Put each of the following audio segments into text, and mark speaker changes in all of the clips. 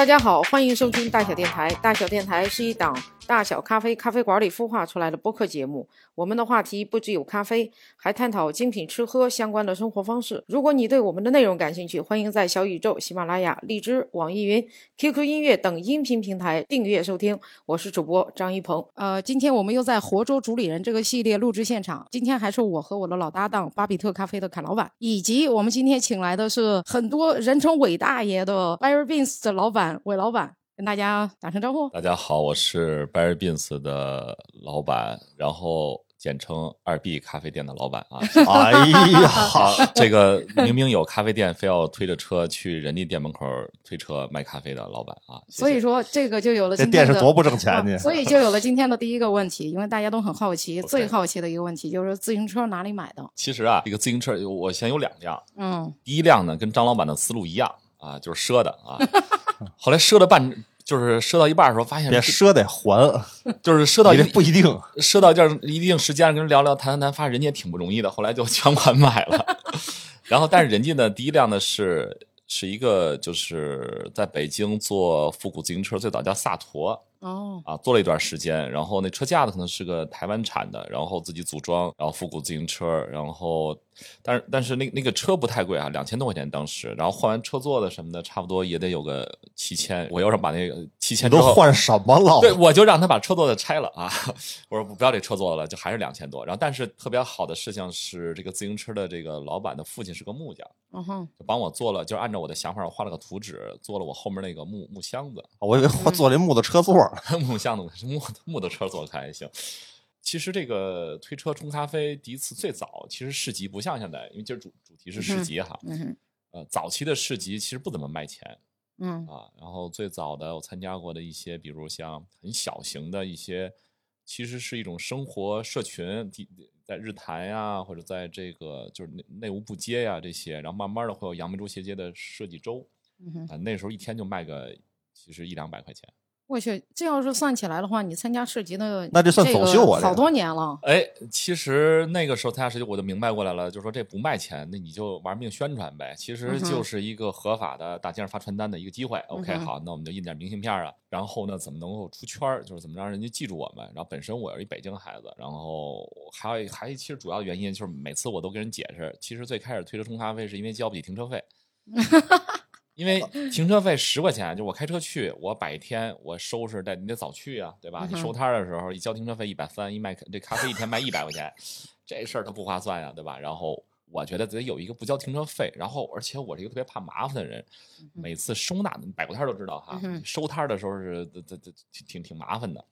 Speaker 1: 大家好，欢迎收听大小电台。大小电台是一档大小咖啡咖啡馆里孵化出来的播客节目。我们的话题不只有咖啡，还探讨精品吃喝相关的生活方式。如果你对我们的内容感兴趣，欢迎在小宇宙、喜马拉雅、荔枝、网易云、QQ 音乐等音频平台订阅收听。我是主播张一鹏。呃，今天我们又在活捉主理人这个系列录制现场。今天还是我和我的老搭档巴比特咖啡的侃老板，以及我们今天请来的是很多人称伟大爷的 Bear Beans 的老板韦老板。跟大家打声招呼。
Speaker 2: 大家好，我是 Barry Beans 的老板，然后简称二 B 咖啡店的老板啊。
Speaker 3: 哎呀，
Speaker 2: 这个明明有咖啡店，非要推着车去人家店门口推车卖咖啡的老板啊。谢谢
Speaker 1: 所以说，这个就有了
Speaker 3: 这
Speaker 1: 今天的。
Speaker 3: 店是多不挣钱
Speaker 1: 啊
Speaker 3: 呢！
Speaker 1: 所以就有了今天的第一个问题，因为大家都很好奇，最好奇的一个问题就是自行车哪里买的？
Speaker 2: 其实啊，这个自行车我现在有两辆，
Speaker 1: 嗯，
Speaker 2: 第一辆呢跟张老板的思路一样啊，就是赊的啊。后来赊了半，就是赊到一半的时候，发现
Speaker 3: 别赊得还，
Speaker 2: 就是赊到一
Speaker 3: 你这不一定。
Speaker 2: 赊到这儿一定时间跟人聊聊谈谈谈，发现人家也挺不容易的，后来就全款买了。然后，但是人家呢，第一辆呢是是一个就是在北京做复古自行车，最早叫萨陀
Speaker 1: 哦，
Speaker 2: 啊，做了一段时间。然后那车架子可能是个台湾产的，然后自己组装，然后复古自行车，然后但是但是那那个车不太贵啊，两千多块钱当时，然后换完车座的什么的，差不多也得有个七千。我要是把那个七
Speaker 3: 你
Speaker 2: 千
Speaker 3: 都换什么了？
Speaker 2: 对，我就让他把车座子拆了啊！我说不要这车座了，就还是两千多。然后，但是特别好的事情是，这个自行车的这个老板的父亲是个木匠，
Speaker 1: 嗯哼，
Speaker 2: 就帮我做了，就是按照我的想法，我画了个图纸，做了我后面那个木 木箱子，
Speaker 3: 我以为我坐这木头车座呢。
Speaker 2: 木箱子是木木头车做的还行。其实这个推车冲咖啡第一次最早，其实市集不像现在，因为今儿主主题是市集哈，
Speaker 1: 嗯哼，
Speaker 2: 呃，早期的市集其实不怎么卖钱，
Speaker 1: 嗯。
Speaker 2: 啊，然后最早的我参加过的一些，比如像很小型的一些，其实是一种生活社群，地在日坛呀，或者在这个就是内内务部街呀这些，然后慢慢的会有杨梅竹斜街的设计周啊，那时候一天就卖个其实一两百块钱。
Speaker 1: 我去，这要是算起来的话，你参加市集的
Speaker 3: 那就算走秀啊
Speaker 1: 好多年了。
Speaker 2: 哎，其实那个时候参加市集我就明白过来了，就说这不卖钱，那你就玩命宣传呗。其实就是一个合法的大街上发传单的一个机会。OK，好，那我们就印点明信片啊。然后呢，怎么能够出圈儿？就是怎么让人家记住我们？然后本身我是一北京孩子，然后还有还其实主要的原因就是每次我都跟人解释，其实最开始推车冲咖啡是因为交不起停车费。因为停车费十块钱，就我开车去，我摆一天，我收拾得你得早去啊，对吧？你收摊的时候一交停车费一百三，一卖这咖啡一天卖一百块钱，这事儿它不划算呀，对吧？然后我觉得得有一个不交停车费，然后而且我是一个特别怕麻烦的人，每次收纳摆过摊都知道哈收摊的时候是这这这挺挺挺麻烦的，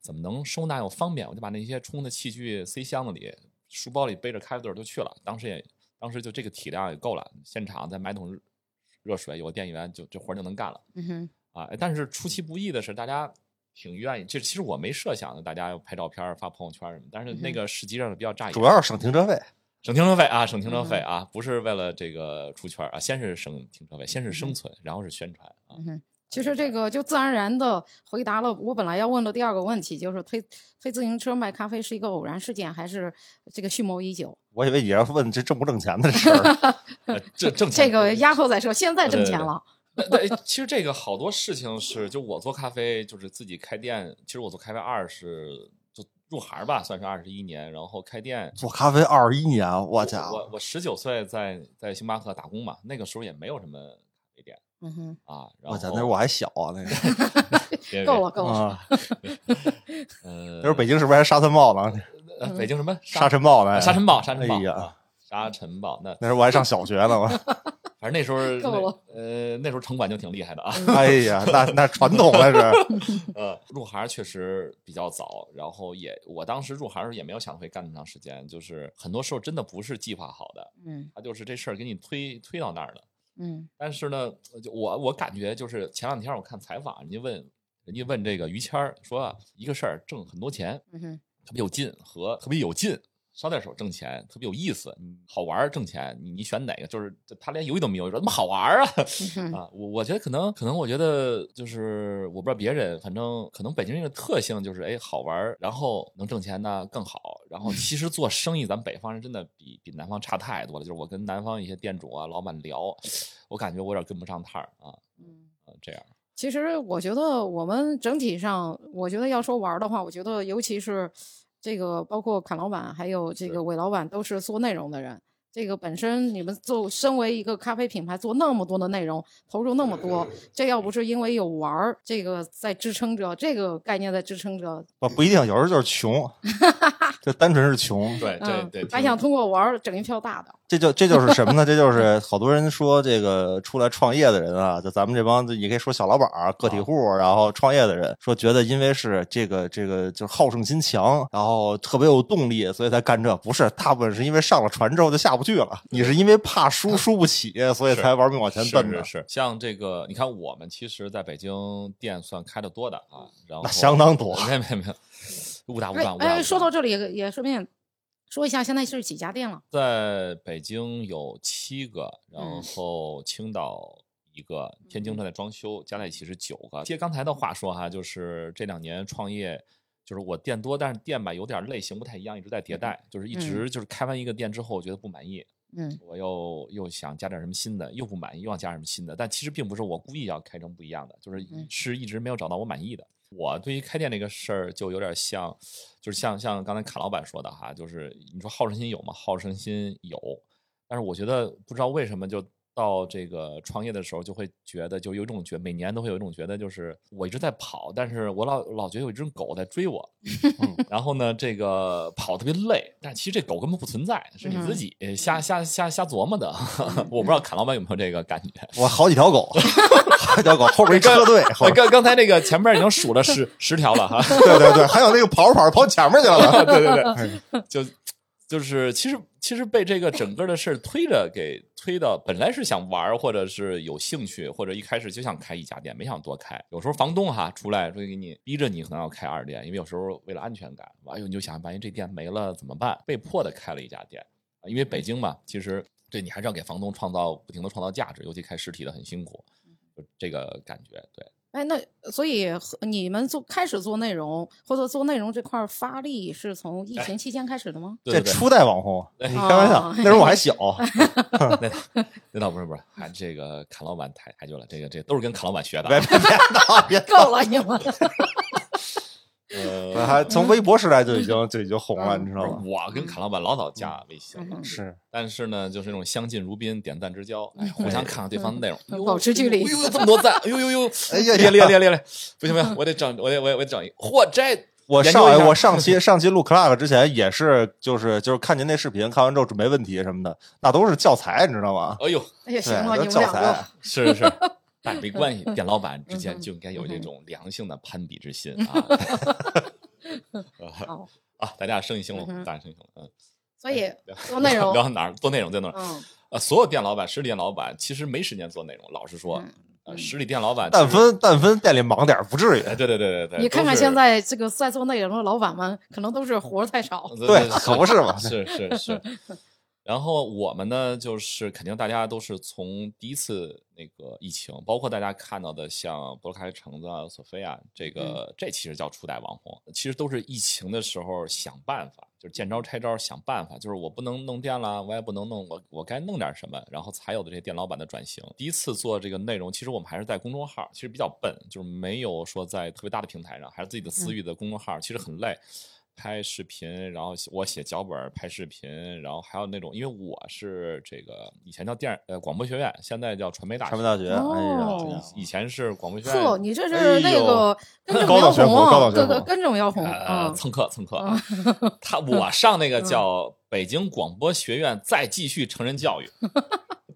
Speaker 2: 怎么能收纳又方便？我就把那些冲的器具塞箱子里，书包里背着咖啡豆儿就去了。当时也当时就这个体量也够了，现场再买桶热热水，有个电源就这活儿就能干了。
Speaker 1: 嗯哼，
Speaker 2: 啊，哎但是出其不意的是，大家挺愿意。这其实我没设想的，大家要拍照片、发朋友圈什么。但是那
Speaker 1: 嗯
Speaker 2: 个实际上是比较炸眼，
Speaker 3: 主要是省停车费。
Speaker 2: 省停车费啊，省停车费
Speaker 1: 嗯
Speaker 2: 啊，不是为了这个出圈啊，先是省停车费，先是生
Speaker 1: 嗯
Speaker 2: 存，然后是宣传啊。
Speaker 1: 嗯哼。其实这个就自然而然的回答了我本来要问的第二个问题，就是推推自行车卖咖啡是一个偶然事件，还是这个蓄谋已久？
Speaker 3: 我以为你要问这挣不挣钱的事儿。
Speaker 2: 呃这挣钱
Speaker 1: 这个压后再说，现在挣
Speaker 2: 对对对
Speaker 1: 钱了。
Speaker 2: 对，其实这个好多事情是，就我做咖啡，就是自己开店。其实我做咖啡二是就入行吧，算是二十一年，然后开店。
Speaker 3: 做咖啡二十一年，我家，
Speaker 2: 我我十九岁在在星巴克打工嘛，那个时候也没有什么咖啡店
Speaker 1: 嗯哼，
Speaker 2: 啊。然后
Speaker 3: 那时候我还小啊，那个
Speaker 2: 别
Speaker 1: 够了，够了。
Speaker 3: 啊，
Speaker 2: 呃，
Speaker 3: 那时候北京是不是还沙尘暴呢？
Speaker 2: 呃北京什么
Speaker 3: 沙尘暴呢？
Speaker 2: 啊沙尘暴，沙尘暴，
Speaker 3: 哎呀
Speaker 2: 啊沙尘暴。那
Speaker 3: 那时候我还上小学呢，我。
Speaker 2: 反正那时候
Speaker 1: 够了
Speaker 2: 那呃那时候城管就挺厉害的啊。
Speaker 3: 哎呀，那那传统那是。
Speaker 2: 呃，入行确实比较早，然后也我当时入行的时候也没有想会干那么长时间，就是很多时候真的不是计划好的，
Speaker 1: 嗯
Speaker 2: 他就是这事儿给你推推到那儿的。
Speaker 1: 嗯
Speaker 2: 但是呢，就我我感觉就是前两天我看采访，人家问人家问这个于谦儿说啊一个事儿挣很多钱，
Speaker 1: 嗯哼，
Speaker 2: 特别有劲和特别有劲。捎带手挣钱特别有意思，嗯好玩儿挣钱，你你选哪个？就是他连犹豫都没有，说怎么好玩儿啊？啊，我我觉得可能可能我觉得就是我不知道别人，反正可能北京人的特性就是哎好玩儿，然后能挣钱呢更好。然后其实做生意，咱们北方人真的比比南方差太多了。就是我跟南方一些店主啊、老板聊，我感觉我有点跟不上趟儿啊，
Speaker 1: 嗯。
Speaker 2: 啊这样。
Speaker 1: 其实我觉得我们整体上，我觉得要说玩儿的话，我觉得尤其是这个，包括侃老板还有这个韦老板，都是做内容的人。这个本身你们做身为一个咖啡品牌，做那么多的内容，投入那么多，这要不是因为有玩儿这个在支撑着，这个概念在支撑着，
Speaker 3: 不不一定，有时候就是穷，就单纯是穷。
Speaker 2: 对，这
Speaker 1: 嗯
Speaker 2: 对，，
Speaker 1: 还想通过玩儿整一票大的。
Speaker 3: 这就这就是什么呢？这就是 好多人说这个出来创业的人啊，就咱们这帮，也可以说小老板儿、个体户，然后创业的人，说觉得因为是这个这个就是好胜心强，然后特别有动力，所以才干这。不是，大部分是因为上了船之后就下不去了。你是因为怕输 输不起，所以才玩命往前奔的
Speaker 2: 是。是，像这个，你看我们其实在北京店算开的多的啊，然后
Speaker 3: 那相当多
Speaker 2: 没有没有没有，误打误
Speaker 1: 哎
Speaker 2: 撞，误打误撞。
Speaker 1: 哎，说到这里也也顺便说一下，现在是几家店了？
Speaker 2: 在北京有七个，然
Speaker 1: 嗯
Speaker 2: 后青岛一个，天津正在装修，加在一起是九个。接刚才的话说哈，就是这两年创业，就是我店多，但是店吧有点类型不太一样，一直在迭代，就是一直就是开完一个店之后，我觉得不满意，
Speaker 1: 嗯
Speaker 2: 我又又想加点什么新的，又不满意，又要加什么新的。但其实并不是我故意要开成不一样的，就是
Speaker 1: 嗯
Speaker 2: 是一直没有找到我满意的。我对于开店这个事儿就有点像，就是像像刚才卡老板说的哈，就是你说好胜心有吗？好胜心有，但是我觉得不知道为什么就。到这个创业的时候，就会觉得就有一种觉，每年都会有一种觉得，就是我一直在跑，但是我老老觉得有一只狗在追我，
Speaker 3: 嗯
Speaker 2: 然后呢，这个跑特别累，但其实这狗根本不存在，是你自己瞎瞎瞎瞎琢磨的。我不知道侃老板有没有这个感觉。
Speaker 3: 我好几条狗，好几条狗，后边一车队，后边
Speaker 2: 刚刚才那个前面已经数了十十条了哈，
Speaker 3: 对对对，还有那个跑着跑着跑前面去了。
Speaker 2: 对对对，就就是其实其实被这个整个的事儿推着给推到，本来是想玩儿或者是有兴趣，或者一开始就想开一家店，没想多开。有时候房东哈出来说给你逼着你可能要开二店，因为有时候为了安全感，哎呦你就想万一这店没了怎么办？被迫的开了一家店，啊因为北京嘛，其实对你还是要给房东创造不停的创造价值，尤其开实体的很辛苦，就这个感觉对。
Speaker 1: 哎，那所以你们做开始做内容或者做内容这块儿发力是从疫情期间开始的吗？
Speaker 3: 这
Speaker 2: 对对对
Speaker 3: 初代网红，你开玩笑
Speaker 1: 哦，
Speaker 3: 那时候我还小。
Speaker 2: 那那倒不是不是，还这个侃老板太太久了，这个这都是跟侃老板学的啊。
Speaker 3: 别别别闹，别
Speaker 1: 够了，你们。
Speaker 2: 呃，
Speaker 3: 还从微博时代就已经就已经红了，
Speaker 1: 嗯
Speaker 3: 你知道吗？
Speaker 2: 我跟侃老板老早加微信了，
Speaker 1: 嗯
Speaker 3: 是，
Speaker 2: 但是呢，就是那种相敬如宾、点赞之交，哎，互相看看对方的内容，
Speaker 1: 保持距离
Speaker 2: 哎呦，这么多赞，哎呦呦呦，
Speaker 3: 哎呀
Speaker 2: 列列列列列，不行不行，我得整，我得我得我得整一个，嚯，这
Speaker 3: 我上我上期上期录 Clark 之前也是，就是就是看您那视频，看完之后准备问题什么的，那都是教材，你知道吗？
Speaker 2: 哎呦，
Speaker 1: 哎呀，行
Speaker 3: 对，
Speaker 1: 了，
Speaker 3: 都
Speaker 1: 你们两个
Speaker 3: 教材。
Speaker 2: 是是是。但没关系，店老板之间就应该有这种良性的攀比之心 啊！
Speaker 1: 好，
Speaker 2: 啊，大家生意兴隆大家生意兴隆。嗯，
Speaker 1: 所以做内容
Speaker 2: 聊，到哪儿？做内容在哪儿？
Speaker 1: 嗯，
Speaker 2: 呃，所有店老板、实体店老板其实没时间做内容。老实说，
Speaker 1: 嗯
Speaker 2: 呃，实体店老板
Speaker 3: 但分但分店里忙点不至于。
Speaker 2: 哎，对对对对对，
Speaker 1: 你看看现在这个在做内容的老板们，可能都是活太少。
Speaker 3: 对，可不是嘛。
Speaker 2: 是是是。然后我们呢，就是肯定大家都是从第一次那个疫情，包括大家看到的像博开橙子啊、索菲亚，这个这其实叫初代网红，其实都是疫情的时候想办法，就是见招拆招想办法，就是我不能弄店了，我也不能弄，我我该弄点什么，然后才有的这些店老板的转型。第一次做这个内容，其实我们还是在公众号，其实比较笨，就是没有说在特别大的平台上，还是自己的私域的公众号，其实很累。拍视频，然后我写脚本、拍视频，然后还有那种，因为我是这个以前叫电呃广播学院，现在叫传媒大学。
Speaker 3: 传媒大学，哎呀
Speaker 1: 哦，
Speaker 2: 以前是广播学
Speaker 1: 呵，
Speaker 2: 院，
Speaker 1: 你这
Speaker 3: 哎
Speaker 1: 是那
Speaker 3: 呦
Speaker 1: 个 根正苗
Speaker 3: 高等学府
Speaker 1: 红啊，
Speaker 3: 高等学府
Speaker 1: 各个根正苗红。
Speaker 2: 蹭课蹭课。他我上那个 叫北京广播学院再继续成人教育，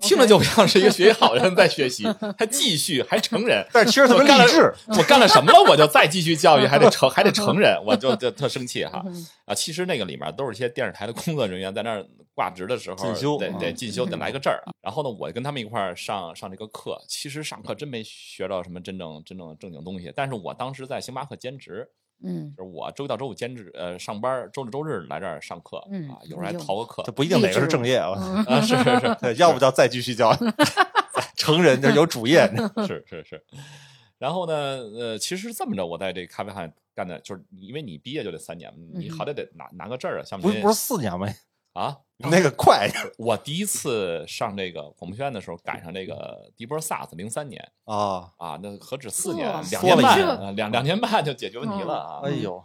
Speaker 2: 听着就像是一个学习好的人在学习，还继续还成人。
Speaker 3: 但是其实特别
Speaker 2: 我干了
Speaker 3: 励志。
Speaker 2: 我干了什么了？我就再继续教育，还得成还得成人，我就就特生气哈
Speaker 1: 嗯
Speaker 2: 啊！其实那个里面都是一些电视台的工作人员在那儿挂职的时候
Speaker 3: 进修
Speaker 2: 得得
Speaker 3: 嗯
Speaker 2: 进修得来个证儿。然后呢，我跟他们一块儿上上这个课，其实上课真没学到什么真正真正正经东西。但是我当时在星巴克兼职，
Speaker 1: 嗯
Speaker 2: 就是我周一到周五兼职呃上班，周六周日来这儿上课
Speaker 1: 嗯
Speaker 2: 啊，有时候还逃个课
Speaker 3: 这不一定哪个是正业啊，
Speaker 1: 嗯
Speaker 2: 啊，是是是。
Speaker 3: 对，要不叫再继续教，成人就有主业。
Speaker 2: 是是是。然后呢，呃，其实这么着，我在这咖啡行业干的，就是因为你毕业就得三年，你
Speaker 1: 嗯
Speaker 2: 好歹得拿拿个证儿啊，像我
Speaker 3: 不
Speaker 2: 们这
Speaker 3: 不是四年吗？
Speaker 2: 啊，
Speaker 3: 那个快
Speaker 2: 我第一次上这个广播学院的时候，赶上这个第一波 SARS，零三年。
Speaker 3: 啊！
Speaker 2: 啊，那何止四年，两年半，两两年半就解决问题了啊！
Speaker 3: 哎呦，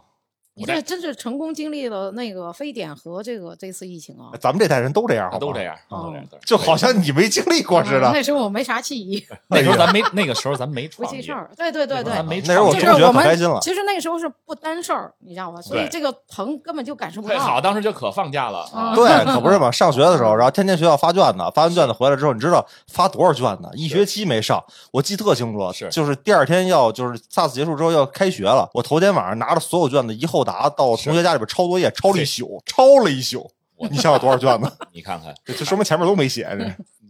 Speaker 1: 你这真是成功经历了那个非典和这个这次疫情啊！
Speaker 3: 咱们这代人都这样，
Speaker 2: 都这，样，
Speaker 1: 哦
Speaker 2: 都这样，
Speaker 3: 就好像你没经历过似的。
Speaker 1: 嗯那时候我没啥记忆，
Speaker 2: 那时候咱没那个时候咱没
Speaker 1: 不
Speaker 2: 创业
Speaker 1: 记事，儿。对对对对
Speaker 2: 咱，没
Speaker 3: 那时候我
Speaker 1: 就
Speaker 3: 中学可开心了
Speaker 1: 其实那个时候是不担事儿，你知道吧？所以这个疼根本就感受不到。
Speaker 2: 特好，当时就可放假了啊！
Speaker 3: 对，可不是嘛！上学的时候，然后天天学校发卷子，发完卷子回来之后，你知道发多少卷子？一学期没上，我记特清楚，
Speaker 2: 是
Speaker 3: 就是第二天要就是 SARS 结束之后要开学了，我头天晚上拿着所有卷子一后达到同学家里边抄作业，抄了一宿，抄了一宿。你想想多少卷子？
Speaker 2: 你看看，
Speaker 3: 这这说明前面都没写。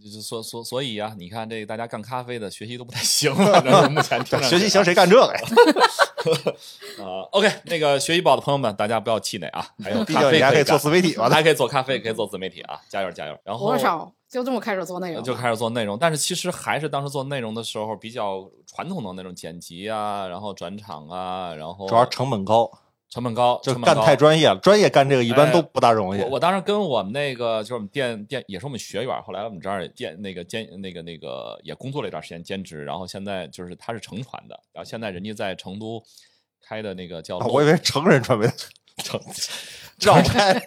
Speaker 3: 这
Speaker 2: 所所所以啊，你看这个大家干咖啡的学习都不太行，反正目前听
Speaker 3: 学习行谁干这个呀？
Speaker 2: 啊？OK，那个学习宝的朋友们，大家不要气馁啊！还有
Speaker 3: 毕
Speaker 2: 咖
Speaker 3: 啡你还可以做自媒体嘛。
Speaker 2: 还可以做咖啡，可以做自媒体啊！加油加油！然后
Speaker 1: 多少就这么开始做内容，
Speaker 2: 就开始做内容，但是其实还是当时做内容的时候比较传统的那种剪辑啊，然后转场啊，然后
Speaker 3: 主要成本高，
Speaker 2: 成本高，
Speaker 3: 就干太专业了。专业干这个一般都不大容易
Speaker 2: 我。我当时跟我们那个就是我们店店也是我们学员，后来我们这儿店那个兼那个那个也工作了一段时间兼职，然后现在就是他是成传的，然后现在人家在成都开的那个叫
Speaker 3: 啊我以为成人传媒
Speaker 2: 成，
Speaker 3: 绕开。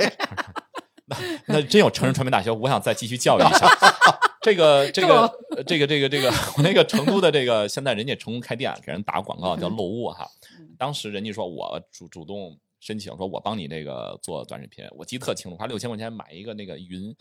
Speaker 2: 那那真有成人传媒大学，我想再继续教育一下。这个这个呃这个这个这个，我那个成都的这个，现在人家成功开店，给人打广告叫漏物哈。当时人家说我主主动申请，说我帮你这个做短视频，我记得特清楚，花六千块钱买一个那个云。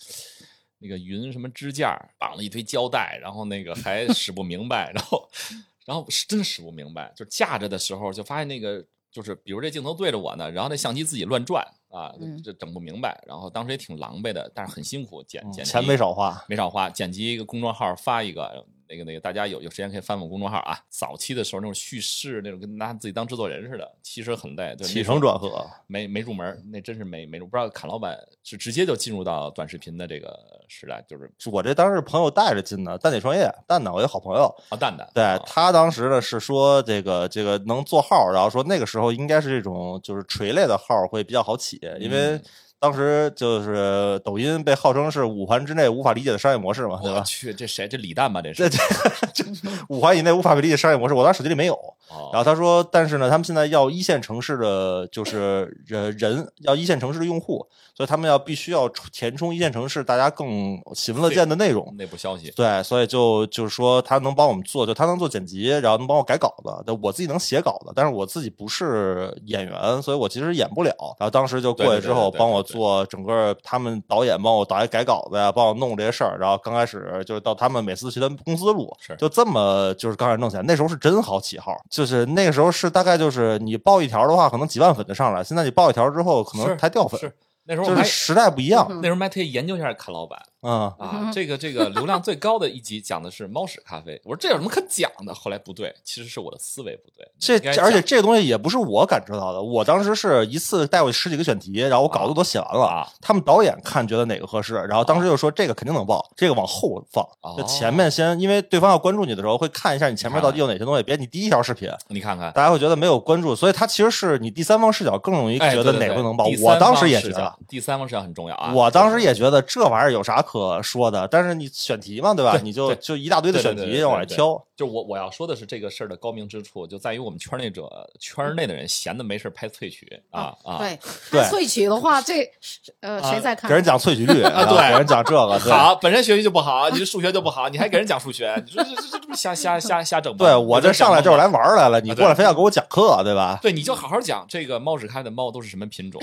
Speaker 2: 那个云什么支架绑了一堆胶带，然后那个还使不明白，然后 然后是真使不明白，就架着的时候就发现那个就是比如这镜头对着我呢，然后那相机自己乱转啊，
Speaker 1: 嗯
Speaker 2: 这整不明白，然后当时也挺狼狈的，但是很辛苦，剪剪
Speaker 3: 钱没少花，
Speaker 2: 没少花，剪辑一个公众号发一个。那个那个，大家有有时间可以翻翻公众号啊。早期的时候那种叙事，那种跟拿自己当制作人似的，其实很累。
Speaker 3: 起承转合。
Speaker 2: 没没入门，那真是没没入。不知道侃老板是直接就进入到短视频的这个时代，就是
Speaker 3: 我这当时朋友带着进的，蛋姐创业，蛋蛋我一好朋友，
Speaker 2: 啊蛋蛋，
Speaker 3: 对
Speaker 2: 啊
Speaker 3: 他当时呢是说这个这个能做号，然后说那个时候应该是这种就是垂类的号会比较好起，因为
Speaker 2: 嗯
Speaker 3: 当时就是抖音被号称是五环之内无法理解的商业模式嘛，对吧？
Speaker 2: 我去，这谁？这李诞吧？这是
Speaker 3: 这五环以内无法被理解商业模式，我当时手机里没有。
Speaker 2: 哦
Speaker 3: 然后他说，但是呢，他们现在要一线城市的就是呃人，要一线城市的用户，所以他们要必须要填充一线城市大家更喜闻乐见的内容。
Speaker 2: 内部消息。
Speaker 3: 对，所以就就是说他能帮我们做，就他能做剪辑，然后能帮我改稿子。但我自己能写稿子，但是我自己不是演员，所以我其实演不了。然后当时就过去之后，帮我做整个他们导演帮我导演改稿子呀，帮我弄这些事儿。然后刚开始就是到他们每次去他们公司录
Speaker 2: 是，
Speaker 3: 就这么就是刚开始弄起来。那时候是真好起号，就是那个时候是大概就是你报一条的话，可能几万粉就上来，现在你报一条之后，可能
Speaker 2: 是
Speaker 3: 还掉粉，
Speaker 2: 是那时候
Speaker 3: 就是时代不一样。
Speaker 1: 嗯
Speaker 2: 那时候我们还特意研究一下侃老板
Speaker 3: 嗯，
Speaker 2: 啊
Speaker 1: 嗯，
Speaker 2: 这个这个流量最高的一集讲的是猫屎咖啡。我说这有什么可讲的？后来不对，其实是我的思维不对。
Speaker 3: 这而且这个东西也不是我感知到的，我当时是一次带过去十几个选题，然后我稿子都写完了，
Speaker 2: 啊
Speaker 3: 他们导演看觉得哪个合适，然后当时就说这个肯定能报，这个往后放，
Speaker 2: 哦
Speaker 3: 就前面先，因为对方要关注你的时候会看一下你前面到底有哪些东西，别你第一条视频。
Speaker 2: 你看看，
Speaker 3: 大家会觉得没有关注，所以它其实是你第三方视角更容易
Speaker 2: 哎，
Speaker 3: 觉得哪个能报。我当时也觉得，，
Speaker 2: 第三方视角很重要啊。
Speaker 3: 我当时也觉得这玩意儿有啥可说的，但是你选题嘛，对吧？
Speaker 2: 对
Speaker 3: 你就就一大堆的选题往外挑。
Speaker 2: 就我我要说的是这个事儿的高明之处，就在于我们圈内者圈内的人闲的没事儿拍萃取啊啊。
Speaker 1: 对，
Speaker 3: 对
Speaker 1: 拍萃取的话，这 呃
Speaker 2: 啊
Speaker 1: 谁在看？
Speaker 3: 给人讲萃取率，啊
Speaker 2: 对
Speaker 3: 给人讲这个，对
Speaker 2: 好，本身学习就不好，你这数学就不好，你还给人讲数学，你说这这这瞎瞎瞎瞎整吗？
Speaker 3: 对我这上来就是来玩来了，你
Speaker 2: 啊
Speaker 3: 过来非要给我讲课，对吧？
Speaker 2: 对，你就好好讲这个猫屎咖啡的猫都是什么品种，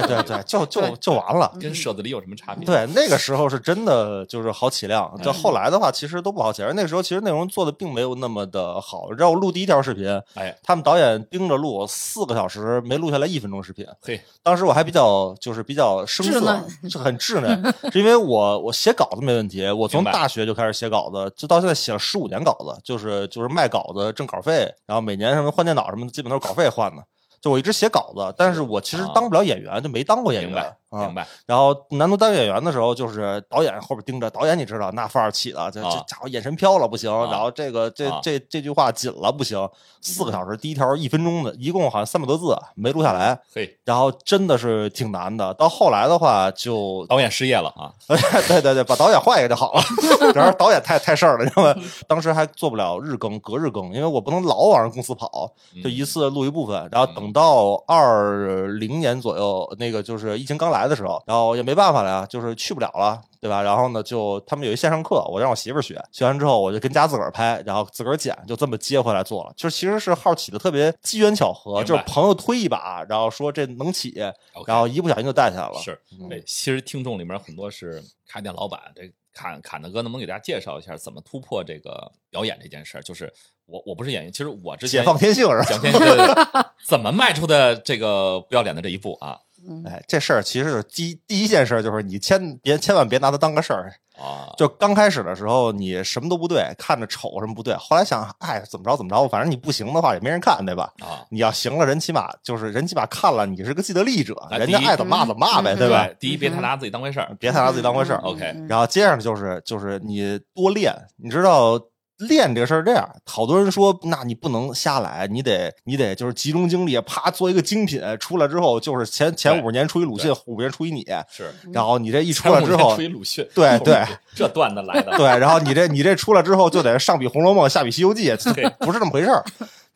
Speaker 3: 对对对，就就就完了。
Speaker 2: 跟舍子里有什么差别？
Speaker 3: 对，那个时候是真的就是好起量，
Speaker 2: 嗯
Speaker 3: 就后来的话其实都不好起来。那个时候其实内容做的并没有那么的好。你知道我录第一条视频，
Speaker 2: 哎，
Speaker 3: 他们导演盯着录四个小时，没录下来一分钟视频。
Speaker 2: 嘿，
Speaker 3: 当时我还比较就是比较生涩
Speaker 1: 稚嫩，
Speaker 3: 是很稚嫩，是因为我我写稿子没问题，我从大学就开始写稿子，就到现在写了十五年稿子，就是就是卖稿子挣稿费，然后每年什么换电脑什么的，基本都是稿费换的。就我一直写稿子，但是我其实
Speaker 2: 啊。
Speaker 3: 当不了演员，就没当过演员啊
Speaker 2: 明。白？
Speaker 3: 然后难度当演员的时候，就是导演后边盯着，导演你知道那范儿起的，这这
Speaker 2: 啊
Speaker 3: 家伙眼神飘了不行，
Speaker 2: 啊
Speaker 3: 然后这个这
Speaker 2: 啊
Speaker 3: 这这句话紧了不行，四个小时第一条一分钟的，一共好像三百多字没录下来，
Speaker 2: 嘿，
Speaker 3: 然后真的是挺难的。到后来的话就
Speaker 2: 导演失业了啊，
Speaker 3: 对对对，把导演换一个就好了。主要是导演太太事儿了，因为？当时还做不了日更，隔日更，因为我不能老往人公司跑，就一次录一部分。然后等到二零年左右，那个就是疫情刚来的时候，然后也没办法了呀，就是去不了了。对吧？然后呢，就他们有一线上课，我让我媳妇儿学，学完之后我就跟家自个儿拍，然后自个儿剪，就这么接回来做了。就是其实是号起的特别机缘巧合，就是朋友推一把，然后说这能起然后一不小心就带起来了。
Speaker 2: 是，对，其实听众里面很多是开店老板，这侃侃大哥能不能给大家介绍一下怎么突破这个表演这件事儿？就是我我不是演员，其实我之前
Speaker 3: 解放天性是吧？
Speaker 2: 怎么迈出的这个不要脸的这一步啊
Speaker 3: 哎，这事儿其实是第一第一件事，就是你千别千万别拿它当个事儿。
Speaker 2: 啊！
Speaker 3: 就刚开始的时候，你什么都不对，看着丑什么不对。后来想，哎，怎么着怎么着，反正你不行的话也没人看，对吧？
Speaker 2: 啊，
Speaker 3: 你要行了，人起码就是人起码看了，你是个既得利益者，
Speaker 2: 啊
Speaker 3: 人家爱怎么骂怎么骂呗，
Speaker 1: 嗯
Speaker 3: 对吧？
Speaker 2: 第一，别太拿自己当回事儿。
Speaker 3: 别太拿自己当回事儿。
Speaker 2: OK
Speaker 3: 然后接着就是就是你多练，你知道练这个事儿这样，好多人说，那你不能瞎来，你得你得就是集中精力，啪做一个精品，出来之后就是前前
Speaker 2: 对
Speaker 3: 五年出一鲁迅，五年出一你，
Speaker 2: 是，
Speaker 3: 然后你这一出来之后
Speaker 2: 吹，鲁迅，
Speaker 3: 对对，
Speaker 2: 这段子来的，
Speaker 3: 对，然后你这你这出来之后就得上比《红楼梦》，下比《西游记》，
Speaker 2: 对
Speaker 3: 不是这么回事儿。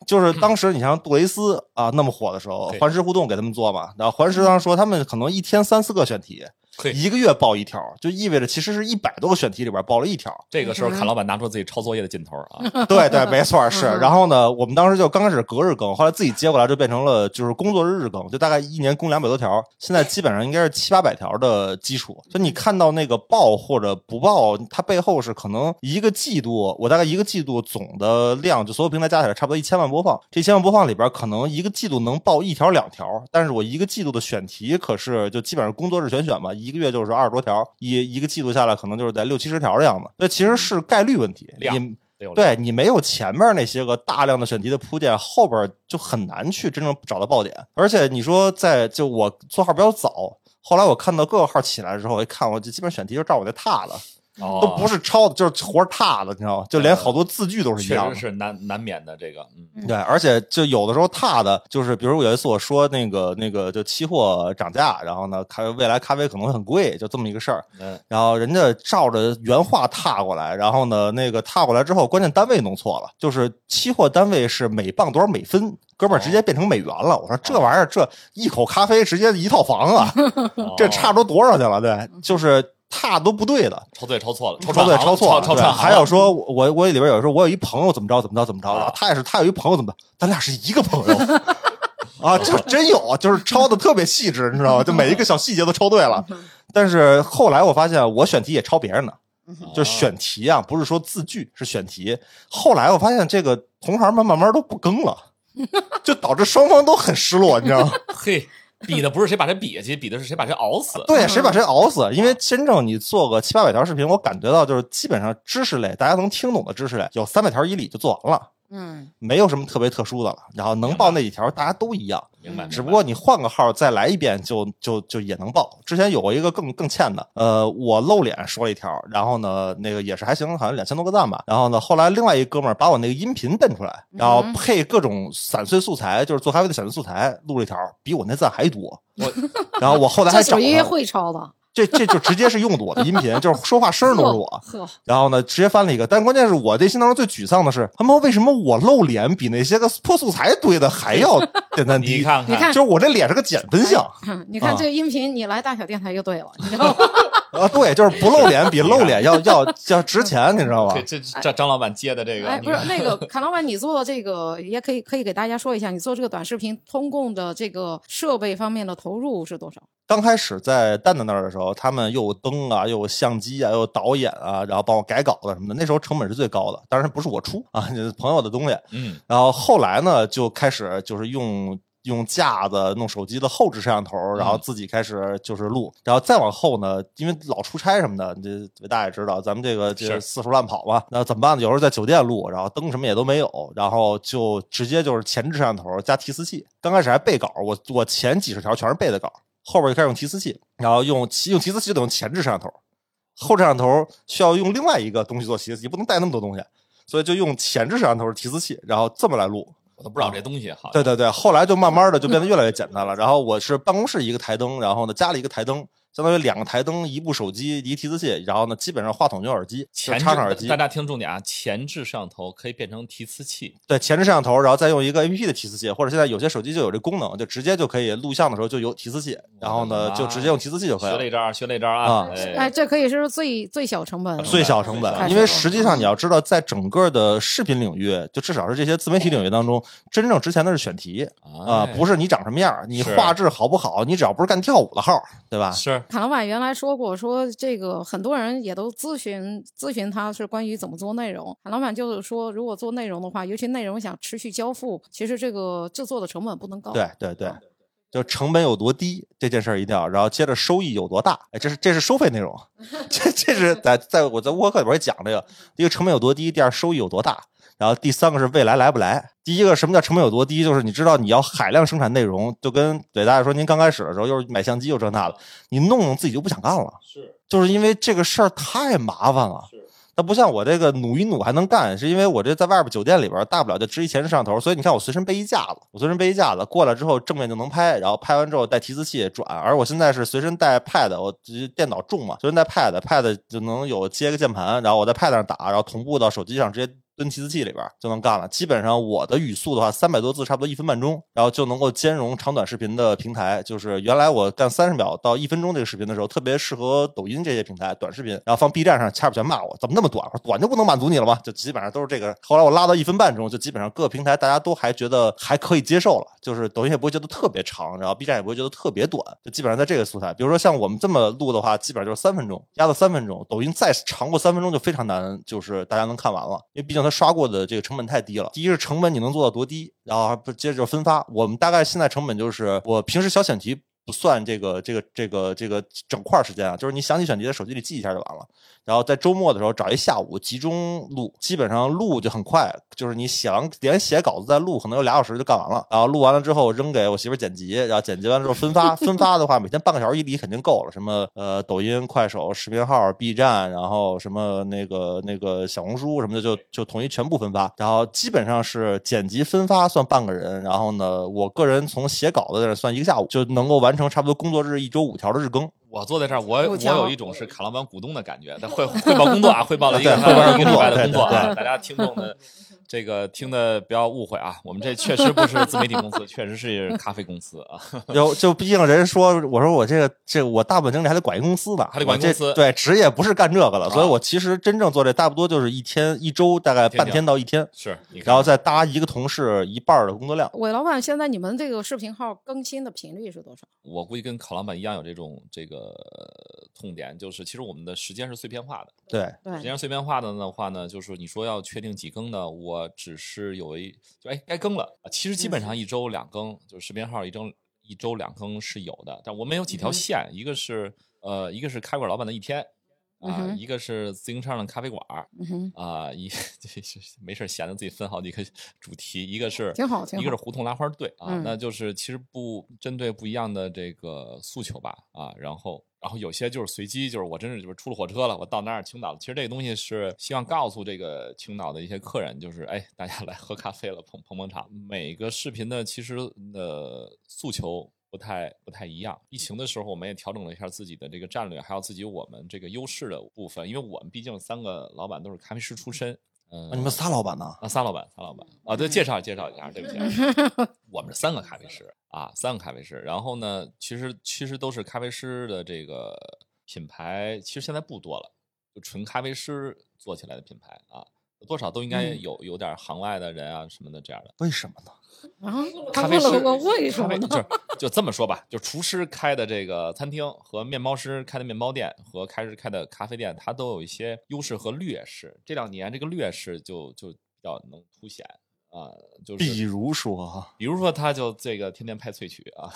Speaker 3: 就是当时你像杜蕾斯啊那么火的时候，环视互动给他们做嘛，然后环视上说他们可能一天三四个选题，
Speaker 2: 嘿
Speaker 3: 一个月报一条，就意味着其实是一百多个选题里边报了一条。
Speaker 2: 这个时候，侃老板拿出自己抄作业的劲头啊！
Speaker 3: 对对，没错是。然后呢，我们当时就刚开始隔日更，后来自己接过来就变成了就是工作日日更，就大概一年更两百多条，现在基本上应该是七八百条的基础。就你看到那个报或者不报，它背后是可能一个季度，我大概一个季度总的量，就所有平台加起来差不多一千万播放。这一千万播放里边，可能一个季度能报一条两条，但是我一个季度的选题可是就基本上工作日选选嘛，一个月就是二十多条，一一个季度下来可能就是在六七十条的样子。那其实是概率问题，你。对你没有前面那些个大量的选题的铺垫，后边就很难去真正找到爆点。而且你说在就我做号比较早，后来我看到各个号起来之后，我一看我就基本选题就照我的踏的，
Speaker 2: 哦
Speaker 3: 都不是抄的，就是活着踏的，你知道吗？就连好多字句都是一样的。
Speaker 2: 实是难难免的这个，嗯，
Speaker 3: 对，而且就有的时候踏的，就是比如有一次我说那个那个就期货涨价，然后呢，咖未来咖啡可能会很贵，就这么一个事儿。
Speaker 2: 嗯
Speaker 3: 然后人家照着原话踏过来，然后呢，那个踏过来之后，关键单位弄错了，就是期货单位是每磅多少美分，哥们儿直接变成美元了。我说这玩意儿，这一口咖啡直接一套房啊，这差不多多少去了？对，就是踏都不对的。
Speaker 2: 抄对抄错了，抄
Speaker 3: 抄对抄错了，
Speaker 2: 抄
Speaker 3: 还有说我我里边有时候我有一朋友怎么着怎么着怎么着，
Speaker 2: 啊
Speaker 3: 然后他也是他有一朋友怎么着，咱俩是一个朋友 啊，就真有，就是抄的特别细致，你知道吗？就每一个小细节都抄对了。但是后来我发现我选题也抄别人的，就是选题啊，不是说字句，是选题。后来我发现这个同行们慢慢都不更了，就导致双方都很失落，你知道吗？
Speaker 2: 嘿，比的不是谁把谁比下去，比的是谁把谁熬死。
Speaker 3: 对，谁把谁熬死？因为真正你做个七八百条视频，我感觉到就是基本上知识类大家能听懂的知识类，有三百条以里就做完了。
Speaker 1: 嗯，
Speaker 3: 没有什么特别特殊的了，然后能报那几条大家都一样，
Speaker 2: 明白？
Speaker 3: 只不过你换个号再来一遍就就就也能报。之前有过一个更更欠的，呃，我露脸说了一条，然后呢那个也是还行，好像两千多个赞吧。然后呢后来另外一哥们儿把我那个音频蹬出来，然后配各种散碎素材，就是做咖啡的散碎素材，录了一条，比我那赞还多。
Speaker 2: 我
Speaker 3: 然后我后来还
Speaker 1: 这属于
Speaker 3: 找他，
Speaker 1: 会抄的，
Speaker 3: 这这就直接是用的我的音频，就是说话声儿都是我。
Speaker 1: 呵，
Speaker 3: 然后呢，直接翻了一个，但关键是我内心当中最沮丧的是，他妈为什么我露脸比那些个破素材堆的还要点赞低？
Speaker 2: 你看
Speaker 1: 你看
Speaker 3: 就是我这脸是个减分项
Speaker 1: 你看
Speaker 3: 啊
Speaker 1: 这个音频，你来大小电台就对了，你知道吗？
Speaker 3: 啊，对，就是不露脸比露脸要要要值钱，你知道吗
Speaker 2: 这？这这张老板接的这个，
Speaker 1: 哎，不是那个侃老板，你做这个也可以可以给大家说一下，你做这个短视频通共的这个设备方面的投入是多少？
Speaker 3: 刚开始在蛋蛋那儿的时候，他们又有灯啊，又有相机啊，又有导演啊，然后帮我改稿子什么的，那时候成本是最高的，当然不是我出啊，就是朋友的东西。
Speaker 2: 嗯，
Speaker 3: 然后后来呢，就开始就是用用架子、弄手机的后置摄像头，然后自己开始就是录。然后再往后呢，因为老出差什么的，这大家也知道，咱们这个就
Speaker 2: 是
Speaker 3: 四处乱跑嘛，那怎么办呢？有时候在酒店录，然后灯什么也都没有，然后就直接就是前置摄像头加提词器。刚开始还背稿，我我前几十条全是背的稿。后边就开始用提词器，然后用用提词器就得用前置摄像头，后摄像头需要用另外一个东西做提词器，不能带那么多东西，所以就用前置摄像头提词器，然后这么来录。
Speaker 2: 我都不知道这东西好。
Speaker 3: 对对对，后来就慢慢的就变得越来越简单了。然后我是办公室一个台灯，然后呢加了一个台灯。相当于两个台灯，一部手机，一个提词器，然后呢，基本上话筒就耳机，
Speaker 2: 前
Speaker 3: 插上耳机。
Speaker 2: 大家听重点啊，前置摄像头可以变成提词器。
Speaker 3: 对，前置摄像头，然后再用一个 A P P 的提词器，或者现在有些手机就有这功能，就直接就可以录像的时候就有提词器，然后呢就直接用提词器就可以了。
Speaker 2: 学了一招，学了一招啊！
Speaker 1: 哎，这可以是最最小成本，
Speaker 3: 最小成本。因为实际上你要知道，在整个的视频领域，就至少是这些自媒体领域当中，真正值钱的是选题啊，不是你长什么样，你画质好不好，你只要不是干跳舞的号，对吧？
Speaker 2: 是。
Speaker 1: 卡老板原来说。过说这个很多人也都咨询咨询他是关于怎么做内容，韩老板就是说，如果做内容的话，尤其内容想持续交付，其实这个制作的成本不能高。
Speaker 3: 对对对，就成本有多低这件事儿一定要，然后接着收益有多大，哎，这是这是收费内容，这这是 在在我在沃克里边讲这个，第一个成本有多低，第二收益有多大。然后第三个是未来来不来。第一个什么叫成本有多低？就是你知道你要海量生产内容，就跟对大家说，您刚开始的时候又是买相机又这那的，你弄弄自己就不想干了。
Speaker 2: 是，
Speaker 3: 就是因为这个事儿太麻烦了。是，那不像我这个努一努还能干，是因为我这在外边酒店里边，大不了就支一前置摄像头，所以你看我随身背一架子，我随身背一架子过来之后正面就能拍，然后拍完之后带提词器转。而我现在是随身带 Pad，我电脑重嘛，随身带 Pad，Pad 就能有接个键盘，然后我在 Pad 上打，然后同步到手机上直接。蹲提词器里边就能干了。基本上我的语速的话，三百多字，差不多一分半钟，然后就能够兼容长短视频的平台。就是原来我干三十秒到一分钟这个视频的时候，特别适合抖音这些平台短视频，然后放 B 站上，掐不全骂我，怎么那么短？短就不能满足你了吗？就基本上都是这个。后来我拉到一分半钟，就基本上各个平台大家都还觉得还可以接受了，就是抖音也不会觉得特别长，然后 B 站也不会觉得特别短，就基本上在这个素材。比如说像我们这么录的话，基本上就是三分钟，压到三分钟。抖音再长过三分钟就非常难，就是大家能看完了，因为毕竟刷过的这个。成本太低了。第一是成本你能做到多低，然后不接着分发。我们大概现在成本就是，我平时小选题不算这个这个这个这个整块时间啊，就是你想起选题在手机里记一下就完了。然后在周末的时候找一下午集中录，基本上录就很快，就是你写完连写稿子再录，可能有俩小时就干完了。然后录完了之后扔给我媳妇剪辑，然后剪辑完之后分发，分发的话每天半个小时一笔肯定够了。什么呃抖音、快手、视频号、B 站，然后什么那个那个小红书什么的，就就统一全部分发。然后基本上是剪辑分发算半个人，然后呢，我个人从写稿子算一个下午就能够完成差不多工作日一周五条的日更。
Speaker 2: 我坐在这儿，我我有一种是卡老板股东的感觉，他汇 汇报工作啊，汇报了一个 一个礼拜的工作啊，大家听众的。这个听的不要误会啊，我们这确实不是自媒体公司，确实是咖啡公司啊。
Speaker 3: 就就毕竟人说，我说我这个这我大部分精力还得管一公司呢，
Speaker 2: 还得管公司。
Speaker 3: 对，职业不是干这个了，所以我其实真正做这差不多就是一天一周大概半天到一天，
Speaker 2: 是，
Speaker 3: 然后再搭一个同事一半的工作量。
Speaker 1: 韦老板，现在你们这个视频号更新的频率是多少？
Speaker 2: 我估计跟考老板一样有这种这个痛点，就是其实我们的时间是碎片化的。
Speaker 3: 对，
Speaker 1: 对，
Speaker 2: 时间碎片化的的话呢，就是你说要确定几更呢，我。只是有一就哎该更了啊，其实基本上一周两更，就是视频号一周一周两更是有的，但我们有几条线，一个是呃一个是开馆老板的一天啊，一个是自行车上的咖啡馆啊，一 没事闲的自己分好几个主题，一个是
Speaker 1: 挺好，
Speaker 2: 一个是胡同拉花队啊，那就是其实不针对不一样的这个诉求吧啊，然后。然后有些就是随机，就是我真是就是出了火车了，我到哪儿青岛了。其实这个东西是希望告诉这个青岛的一些客人，就是哎，大家来喝咖啡了，捧捧捧场。每个视频的其实呃诉求不太不太一样。疫情的时候，我们也调整了一下自己的这个战略，还有自己我们这个优势的部分，因为我们毕竟三个老板都是咖啡师出身。嗯，
Speaker 3: 你们仨老板呢？
Speaker 2: 啊，仨老板，仨老板啊，对，介绍介绍一下，对不起，我们是三个咖啡师啊，三个咖啡师。然后呢，其实其实都是咖啡师的这个品牌，其实现在不多了，就纯咖啡师做起来的品牌啊。多少都应该有有点行外的人啊什么的这样的，
Speaker 3: 为什么呢？
Speaker 1: 啊，咖啡师为什么呢？
Speaker 2: 就就这么说吧，就厨师开的这个餐厅和面包师开的面包店和开始开的咖啡店，它都有一些优势和劣势。这两年这个劣势就就比较能凸显啊，就是
Speaker 3: 比如说，
Speaker 2: 比如说他就这个天天拍萃取啊，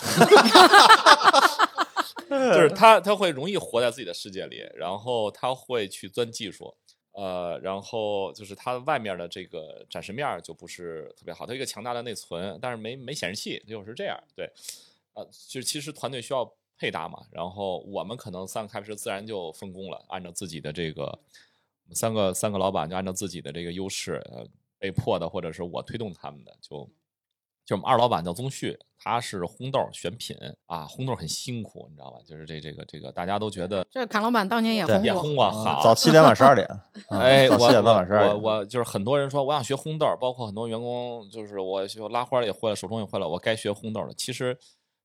Speaker 2: 就是他他会容易活在自己的世界里，然后他会去钻技术。呃，然后就是它外面的这个展示面就不是特别好，它一个强大的内存，但是没没显示器，就是这样。对，呃，就其实团队需要。配搭嘛。然后我们可能三个开发师自然就分工了，按照自己的这个三个三个老板就按照自己的这个优势，呃，被迫的或者是我推动他们的，就就我们二老板叫宗旭，他是烘豆选品啊，烘豆很辛苦，你知道吧？就是这这个这个大家都觉得
Speaker 1: 这侃老板当年也
Speaker 3: 对
Speaker 2: 也
Speaker 1: 红过，
Speaker 2: 烘过好，
Speaker 3: 早七点晚十二点，
Speaker 2: 哎，我
Speaker 3: 早七点半晚十二
Speaker 2: 我
Speaker 3: 点。
Speaker 2: 我就是很多人说我想学烘豆，包括很多员工，就是我学拉花儿也会了，手冲也会了，我该学烘豆了。其实，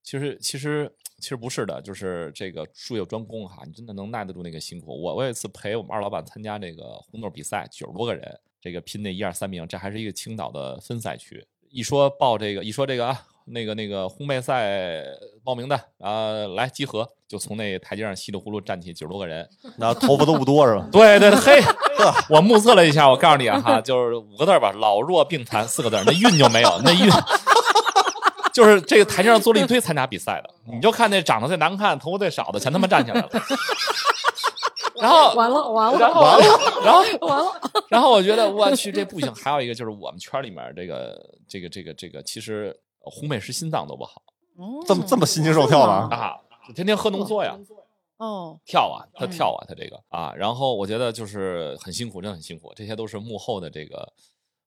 Speaker 2: 其实，其实，其实不是的，就是这个术业专攻哈，你真的能耐得住那个辛苦。我我有一次陪我们二老板参加这个烘豆比赛，九十多个人，这个拼那一二三名，这还是一个青岛的分赛区。一说报这个，一说这个啊，那个那个烘焙赛报名的啊，来集合，就从那台阶上稀里糊涂站起九十多个人，
Speaker 3: 然后头发都不多是吧？
Speaker 2: 对对对，嘿，我目测了一下，我告诉你啊哈，就是五个字儿吧，老弱病残四个字儿，那运就没有，那运 就是这个台阶上坐了一堆参加比赛的，你就看那长得最难看、头发最少的，全他妈站起来了。然后，
Speaker 1: 完了完了
Speaker 2: 然后，然后，
Speaker 1: 完了，
Speaker 2: 然后我觉得我去这不行。还有一个就是我们圈里面这个这个这个这个，其实烘焙师心脏都不好
Speaker 1: 哦
Speaker 3: 这么这么心惊肉跳的啊？
Speaker 2: 啊，天天喝浓缩呀。
Speaker 1: 哦，
Speaker 2: 跳啊，他跳啊，他这个啊，然后我觉得就是很辛苦，真的很辛苦，这些都是幕后的这个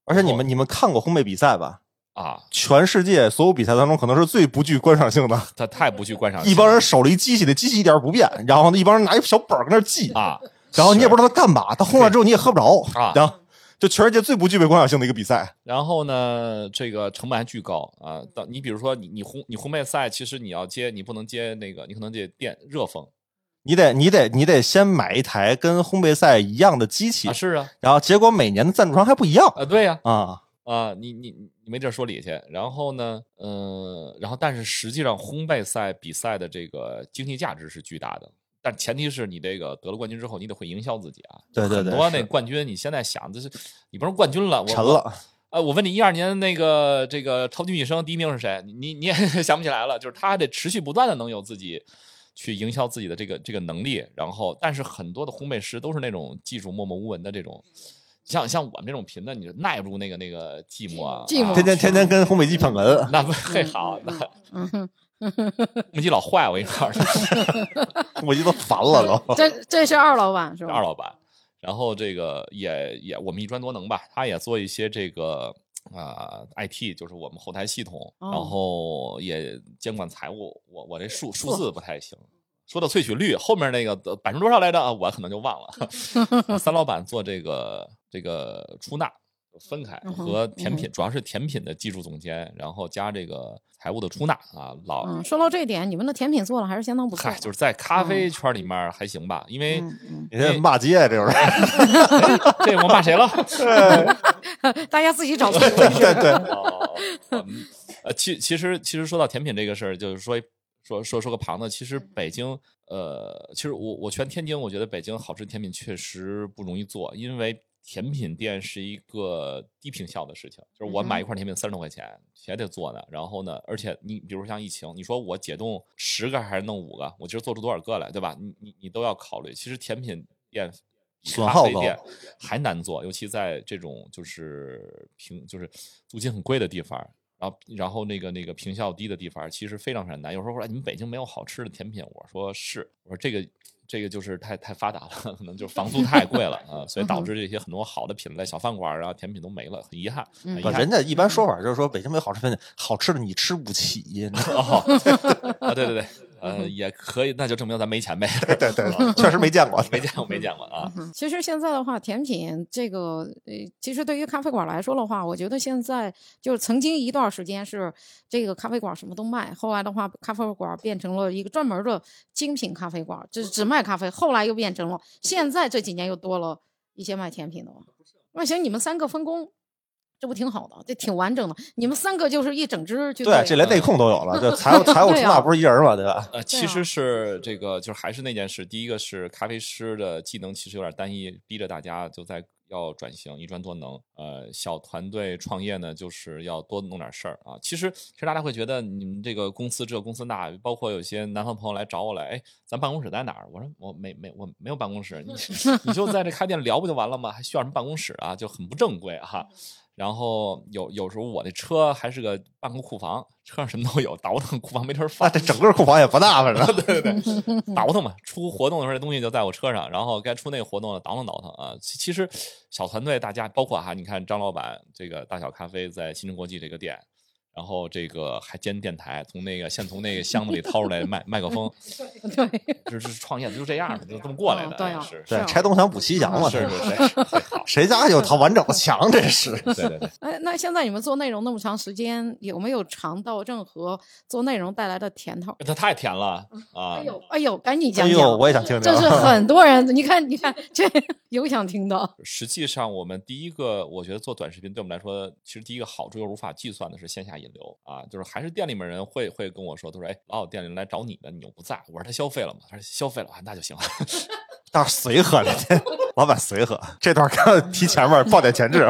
Speaker 3: 而且你们你们看过烘焙比赛吧？
Speaker 2: 啊，
Speaker 3: 全世界所有比赛当中，可能是最不具观赏性的。
Speaker 2: 他太不具观赏性了，
Speaker 3: 一帮人手了一机器，那机器一点儿不变，然后呢，一帮人拿一小本儿搁那儿记，
Speaker 2: 啊，
Speaker 3: 然后你也不知道他干嘛，他轰了之后你也喝不着
Speaker 2: 啊。
Speaker 3: 然后就全世界最不具备观赏性的一个比赛。
Speaker 2: 然后呢，这个成本还巨高啊。到你比如说你你烘你烘焙赛，其实你要接，你不能接那个，你可能得电热风。
Speaker 3: 你得你得你得先买一台跟烘焙赛一样的机器
Speaker 2: 啊，，是啊，
Speaker 3: 然后结果每年的赞助商还不一样。
Speaker 2: 啊对呀。
Speaker 3: 啊。
Speaker 2: 啊，你你你没地儿说理去。然后呢，嗯，然后但是实际上烘焙赛比赛的这个经济价值是巨大的。但前提是你这个得了冠军之后，你得会营销自己啊。
Speaker 3: 对对对
Speaker 2: 很多那冠军，你现在想的是，你不是冠军了，我
Speaker 3: 沉了。
Speaker 2: 呃，我问你，一二年那个这个超级女生第一名是谁？你你也 想不起来了，就是他还得持续不断的能有自己去营销自己的这个这个能力，然后但是很多的烘焙师都是那种技术默默无闻的这种，像像我们这种贫的，你就耐不住那个那个寂寞啊，
Speaker 1: 寂寞
Speaker 2: 啊
Speaker 3: 天天天天跟烘焙机捧哏，
Speaker 2: 那不嘿好，那
Speaker 1: 嗯哼，
Speaker 2: 烘焙机老坏，我跟你说，
Speaker 3: 烘焙机都烦了都。
Speaker 1: 这这是二老板是吧？
Speaker 2: 二老板，然后这个也也我们一专多能吧，他也做一些这个啊、IT，就是我们后台系统，
Speaker 1: 哦
Speaker 2: 然后也监管财务。我我这数数字不太行。说到萃取率，后面那个呃百分之多少来着？啊我可能就忘了。三老板做这个这个出纳分开和甜品，主要是甜品的技术总监，然后加这个财务的出纳啊，老
Speaker 1: 嗯，说到这一点，你们的甜品做的还是相当不错
Speaker 2: 嗨，。就是在咖啡圈里面还行吧，因为
Speaker 3: 骂街啊这种，
Speaker 2: 这我骂谁了？
Speaker 1: 大家自己找错。
Speaker 3: 对对，
Speaker 2: 呃，其其实其实说到甜品这个事儿，就是说说说说个旁的，其实北京，呃，其实我我全天津，我觉得北京好吃甜品确实不容易做，因为甜品店是一个低平效的事情，就是我买一块甜品三十多块钱，还得做呢。然后呢，而且你比如像疫情，你说我解冻十个还是弄五个，我今儿做出多少个来，对吧？你你你都要考虑。其实甜品店。咖
Speaker 3: 损耗高
Speaker 2: 啡店还难做，尤其在这种就是平就是租金很贵的地方，然后然后那个那个评效低的地方，其实非常非常难。有时候说哎你们北京没有好吃的甜品，我说是，我说这个这个就是太太发达了，可能就是房租太贵了啊，所以导致这些很多好的品类小饭馆啊甜品都没了，很遗憾。
Speaker 3: 人家一般说法就是说北京没有好吃甜品，好吃的你吃不起。你知道
Speaker 2: 啊对对对，呃也可以，那就证明咱没钱呗。
Speaker 3: 对对对，确实没见过。
Speaker 2: 没见过，没见过啊！
Speaker 1: 嗯其实现在的话，甜品这个，呃，其实对于咖啡馆来说的话，我觉得现在就是曾经一段时间是这个咖啡馆什么都卖，后来的话，咖啡馆变成了一个专门的精品咖啡馆，就是只卖咖啡，后来又变成了现在这几年又多了一些卖甜品的了。那行，你们三个分工。这不挺好的，这挺完整的。你们三个就是一整支就
Speaker 3: 对，这连内控都有了，就 财务财务出纳不是一人嘛，对吧？
Speaker 2: 呃，其实是这个，就是还是那件事。第一个是咖啡师的技能其实有点单一，逼着大家就在要转型，一专多能。呃，小团队创业呢，就是要多弄点事儿啊。其实，其实大家会觉得你们这个公司这公司那，包括有些南方朋友来找我来，哎，咱办公室在哪儿？我说我没没我没有办公室，你 你就在这开店聊不就完了吗？还需要什么办公室啊？就很不正规哈。然后有有时候我的车还是个半个库房，车上什么都有，倒腾库房没地儿放。
Speaker 3: 这整个库房也不大，反正
Speaker 2: 对对对，倒腾嘛，出活动的时候这东西就在我车上，然后该出那个活动了，倒腾倒腾啊。其其实小团队大家包括哈，你看张老板这个大小咖啡在新城国际这个店。然后这个还兼电台，从那个先从那个箱子里掏出来麦 麦克风，
Speaker 1: 对，
Speaker 2: 就是创业的，就这样的，就这么过来的。
Speaker 1: 哦对啊
Speaker 2: 是
Speaker 3: 对拆东墙补西墙嘛，
Speaker 2: 是
Speaker 3: 这
Speaker 2: 是是，
Speaker 3: 谁家有套完整的墙？这是
Speaker 2: 对对对。
Speaker 1: 哎，那现在你们做内容那么长时间，有没有尝到任何做内容带来的甜头？
Speaker 2: 它太甜了啊！
Speaker 1: 哎呦，哎呦，赶紧
Speaker 3: 哎呦，
Speaker 1: 讲讲，
Speaker 3: 我也想听听。
Speaker 1: 这是 很多人，你看，你看，这有想听的。
Speaker 2: 实际上，我们第一个，我觉得做短视频对我们来说，其实第一个好处又无法计算的是线下引流啊，就是还是店里面人会会跟我说，他说，哎，老有店里人来找你的，你又不在，我说他消费了吗？他说消费了，啊，那就行了。
Speaker 3: 倒是随和了，老板随和。这段看提前面报点前置。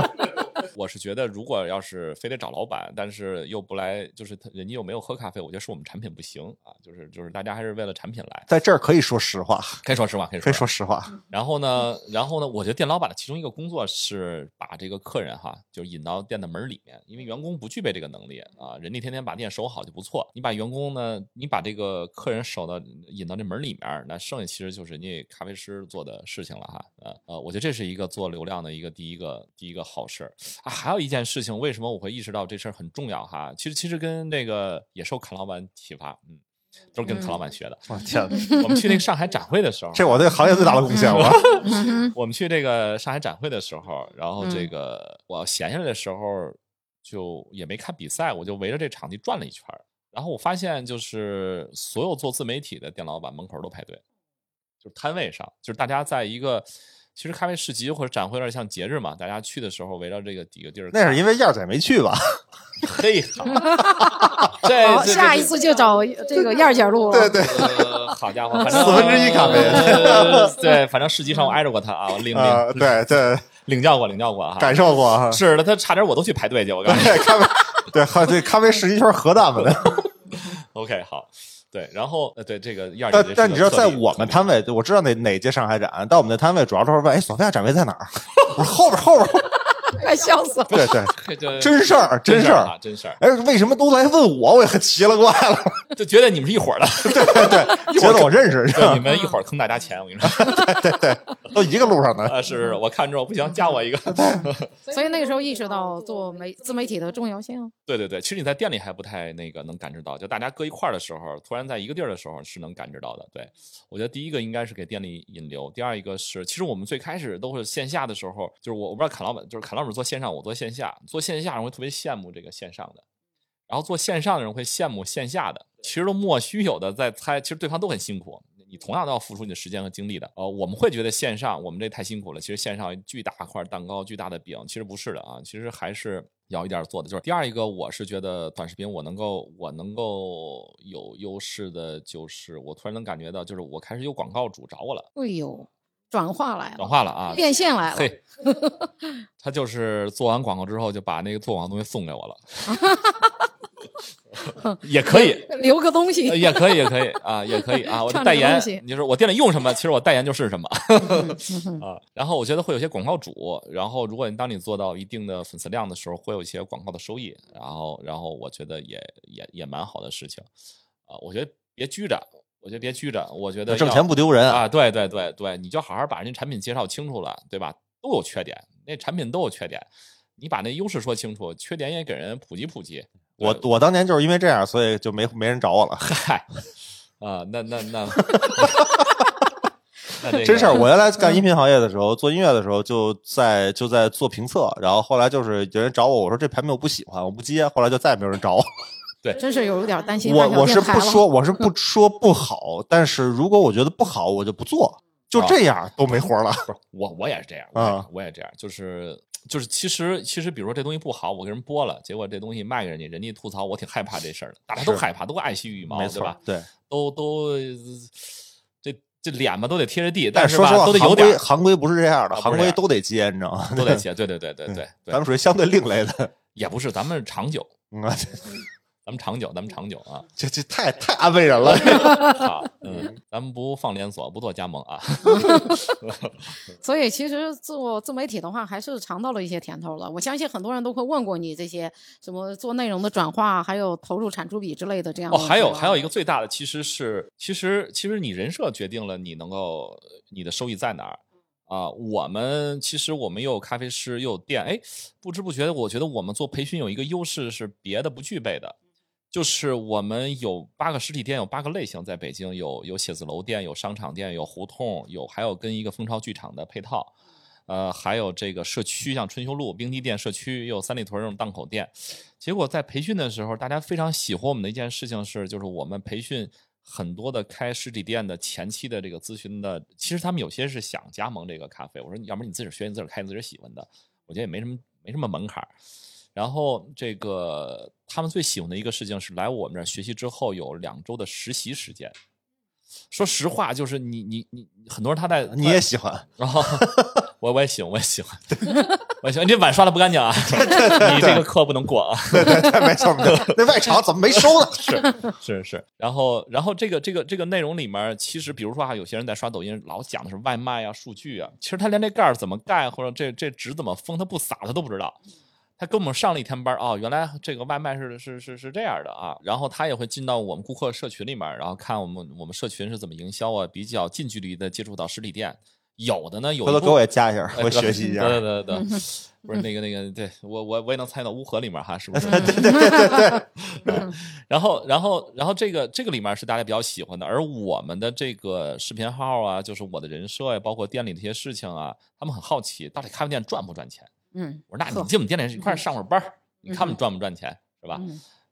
Speaker 2: 我是觉得，如果要是非得找老板，但是又不来，就是他人家又没有喝咖啡，我觉得是我们产品不行啊，就是就是大家还是为了产品来。
Speaker 3: 在这儿可以说实话，
Speaker 2: 可以说实话，可以
Speaker 3: 可以说
Speaker 2: 说
Speaker 3: 实话。
Speaker 2: 然后呢，然后呢，我觉得店老板的其中一个工作是把这个客人哈，就引到店的门里面，因为员工不具备这个能力啊，人家天天把店守好就不错。你把员工呢，你把这个客人守到引到这门里面，那剩下其实就是人家咖啡师做的事情了哈。呃呃，我觉得这是一个做流量的一个第一个第一个好事儿啊。还有一件事情，为什么我会意识到这事儿很重要哈？其实其实跟那个也受侃老板启发，嗯，都是跟侃老板学的。
Speaker 3: 我天，
Speaker 2: 我们去那个上海展会的时候，
Speaker 3: 这我对行业最大的贡献了。
Speaker 2: 我们去这个上海展会的时候，然后
Speaker 1: 嗯
Speaker 2: 这个我闲下来的时候，就也没看比赛，我就围着这场地转了一圈儿然后我发现，就是所有做自媒体的店老板门口都排队，就是摊位上，就是大家在一个其实咖啡市集或者展会有点像节日嘛，大家去的时候围绕这个几个地儿，
Speaker 3: 那是因为燕儿仔没去吧？
Speaker 2: 嘿，好这
Speaker 1: 下一次就找这个燕儿姐录。
Speaker 3: 对对，
Speaker 2: 呃，好家伙，反正
Speaker 3: 四分之一咖啡
Speaker 2: 呃对，反正市集上我挨着过他啊，领
Speaker 3: 啊，
Speaker 2: 领
Speaker 3: 对对，
Speaker 2: 领教过，领教过哈，
Speaker 3: 感受过啊。
Speaker 2: 是的，他差点我都去排队去，我告诉你。
Speaker 3: 咖啡，对咖对咖啡市集圈核弹嘛的。
Speaker 2: OK，好，对，然后呃，对这个燕儿
Speaker 3: 但但你知道，在我们摊位，我知道哪哪届上海展，到我们的摊位主要都是问，哎，索菲亚展位在哪儿？我说后边后边。
Speaker 1: 快笑死了。
Speaker 3: 对对，真事儿，
Speaker 2: 真
Speaker 3: 事儿。
Speaker 2: 啊，真事儿，
Speaker 3: 哎，为什么都来问我？我也很奇了怪了。
Speaker 2: 就觉得你们是一伙儿的，
Speaker 3: 对对对，觉得我认识，
Speaker 2: 对，你们一会儿坑大家钱，我跟你说，对对对
Speaker 3: 都一个路上的。
Speaker 2: 啊，是是是，我看之后不行，加我一个。
Speaker 1: 所以那个时候意识到做媒自媒体的重要性。
Speaker 2: 对对对，其实你在店里还不太那个能感知到，就大家搁一块儿的时候，突然在一个地儿的时候是能感知到的。对我觉得第一个应该是给店里引流，第二一个是，其实我们最开始都是线下的时候，就是我我不知道侃老板，就是侃老板做线上，我做线下，做线下人会特别羡慕这个线上的，然后做线上的人会羡慕线下的，其实都莫须有的在猜，其实对方都很辛苦。你同样都要付出你的时间和精力的，呃，我们会觉得线上我们这太辛苦了，其实线上巨大块蛋糕、巨大的饼，其实不是的啊，其实还是要一点做的。就是第二一个，我是觉得短视频我能够我能够有优势的，就是我突然能感觉到，就是我开始有广告主找我了，
Speaker 1: 哎呦，转化来
Speaker 2: 转，化了啊，
Speaker 1: 变现来了。
Speaker 2: 嘿，他就是做完广告之后就把那个做广告东西送给我了，也可以，
Speaker 1: 留个东西
Speaker 2: 呃。也可以，也可以啊，也可以啊。我的代言你说我店里用什么，其实我代言就是什么
Speaker 1: 嗯
Speaker 2: 啊。然后我觉得会有些广告主，然后如果你当你做到一定的粉丝量的时候，会有一些广告的收益，然后然后我觉得也也也蛮好的事情啊。我觉得别拘着，我觉得别拘着，我觉得
Speaker 3: 挣钱不丢人
Speaker 2: 啊。对对对对，你就好好把人家产品介绍清楚了，对吧？都有缺点，那产品都有缺点，你把那优势说清楚，缺点也给人普及普及。
Speaker 3: 我我当年就是因为这样，所以就没没人找我了。
Speaker 2: 嗨，啊，那那那，那 这个
Speaker 3: 真事儿，我原来干音频行业的时候，做音乐的时候，就在就在做评测，然后后来就是有人找我，我说这排名我不喜欢，我不接，后来就再也没有人找我。
Speaker 1: 真是有点担心
Speaker 3: 我我是不说，我是不说不好，但是如果我觉得不好，我就不做，就这样都没活了。
Speaker 2: 不是我，我也是这样，我也
Speaker 3: 啊
Speaker 2: 我也这样，就是就是，其实其实，比如说这东西不好，我给人播了，结果这东西卖给人家，人家吐槽，我挺害怕这事儿的，大家都害怕，都爱惜羽毛，对吧？，
Speaker 3: 对。
Speaker 2: 都都这这脸吧都得贴着地，
Speaker 3: 但是说实话，
Speaker 2: 都得有点
Speaker 3: 行规不是这样的，行规都得接，你知道吗？
Speaker 2: 都得接，对对对对对对
Speaker 3: 咱，们属于相对另类的。
Speaker 2: 也不是，咱们长久，
Speaker 3: 嗯，
Speaker 2: 咱咱们长久，咱们长久啊！
Speaker 3: 这这太太安慰人了。
Speaker 2: 好，嗯，咱们不放连锁，不做加盟啊。
Speaker 1: 所以其实做自媒体的话，还是尝到了一些甜头了。我相信很多人都会问过你这些什么做内容的转化，还有投入产出比之类的这样。
Speaker 2: 哦，还有还有一个最大的，其实是其实其实你人设决定了你能够你的收益在哪儿啊。我们其实我们又有咖啡师又有店，哎，不知不觉的，我觉得我们做培训有一个优势是别的不具备的。就是我们有八个实体店，有八个类型，在北京有有写字楼店，有商场店，有胡同，有还有跟一个蜂巢剧场的配套，呃，还有这个社区，像春秋路冰滴店社区，又有三里屯这种档口店。结果在培训的时候，大家非常喜欢我们的一件事情是，就是我们培训很多的开实体店的前期的这个咨询的，其实他们有些是想加盟这个咖啡。我说你，要不你自己学，你自己开，你自己喜欢的，我觉得也没什么没什么门槛儿。然后这个他们最喜欢的一个事情是来我们这儿学习之后有两周的实习时间。说实话，就是你你你很多人他在
Speaker 3: 你也喜欢，
Speaker 2: 然后我我也喜欢，我也喜欢，我也喜欢。你这碗刷的不干净啊！你这个课不能过啊！
Speaker 3: 对对对，没错没错。那外场怎么没收呢？
Speaker 2: 是是是。然后然后这个这个这个内容里面，其实比如说啊，有些人在刷抖音，老讲的是外卖啊、数据啊，其实他连这盖儿怎么盖或者这这纸怎么封，他不撒他都不知道。他跟我们上了一天班哦，原来这个外卖是是是是这样的啊，然后他也会进到我们顾客社群里面，然后看我们我们社群是怎么营销啊，比较近距离的接触到实体店，有的呢有
Speaker 3: 回头给我也加一下，我学习一下。
Speaker 2: 对对对 对，不是那个那个，对我我我也能猜到乌合里面哈，是不是？
Speaker 3: 对对对对对。
Speaker 2: 然后然后然后这个这个里面是大家比较喜欢的，而我们的这个视频号啊，就是我的人设呀，包括店里这些事情啊，他们很好奇，到底咖啡店赚不赚钱？
Speaker 1: 嗯，
Speaker 2: 我说那你进我们店里一块上会儿班你看我们赚不赚钱是吧？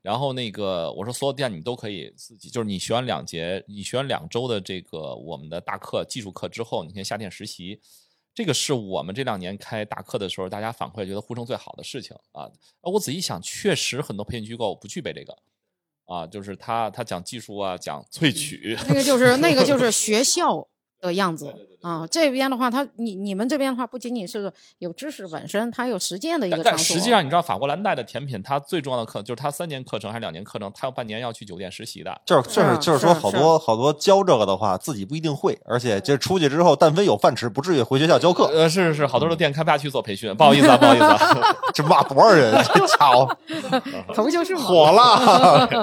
Speaker 2: 然后那个我说所有店你都可以自己，就是你学完两节，你学完两周的这个我们的大课技术课之后，你先下店实习。这个是我们这两年开大课的时候，大家反馈觉得呼声最好的事情啊。我仔细想，确实很多培训机构不具备这个啊，就是他他讲技术啊，讲萃取，
Speaker 1: 那个就是那个就是学校的样子。啊，这边的话，他你你们这边的话，不仅仅是有知识本身，它有实践的一个
Speaker 2: 但实际上，你知道法国蓝带的甜品，它最重要的课就是它三年课程还是两年课程，它有半年要去酒店实习的。
Speaker 3: 就是就是就是说，好多好多教这个的话，自己不一定会，而且这出去之后，但凡有饭吃，不至于回学校教课。
Speaker 2: 呃，是是是，好多的店开不下去做培训，不好意思啊，不好意思啊
Speaker 3: 这挖多少人？这家伙，
Speaker 1: 可不就是
Speaker 3: 火了？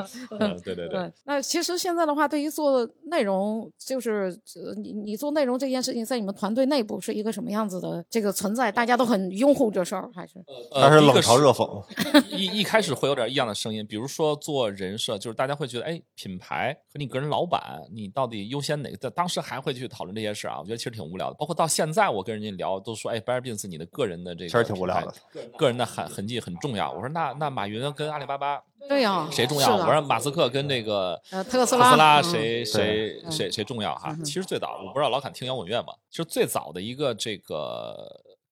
Speaker 2: 对对对。
Speaker 1: 那其实现在的话，对于做内容，就是你你做内容这件事情，在你们团队。内部是一个什么样子的这个存在？大家都很拥护这事儿，还是呃
Speaker 3: 还是冷嘲热讽？
Speaker 2: 一一开始会有点异样的声音，比如说做人设，就是大家会觉得，哎，品牌和你个人老板，你到底优先哪个？当时还会去讨论这些事啊，我觉得其实挺无聊的。包括到现在，我跟人家聊，都说，哎 b a r b i n s 你的个人的这个，
Speaker 3: 其实挺无聊的，
Speaker 2: 个人的痕痕迹很重要。我说，那那马云跟阿里巴巴，
Speaker 1: 对呀，
Speaker 2: 谁重要？我让马斯克跟那个
Speaker 1: 呃特
Speaker 2: 斯
Speaker 1: 拉，
Speaker 2: 谁谁谁谁重要？哈，其实最早我不知道老侃听摇滚乐嘛，其实最早的一个这。个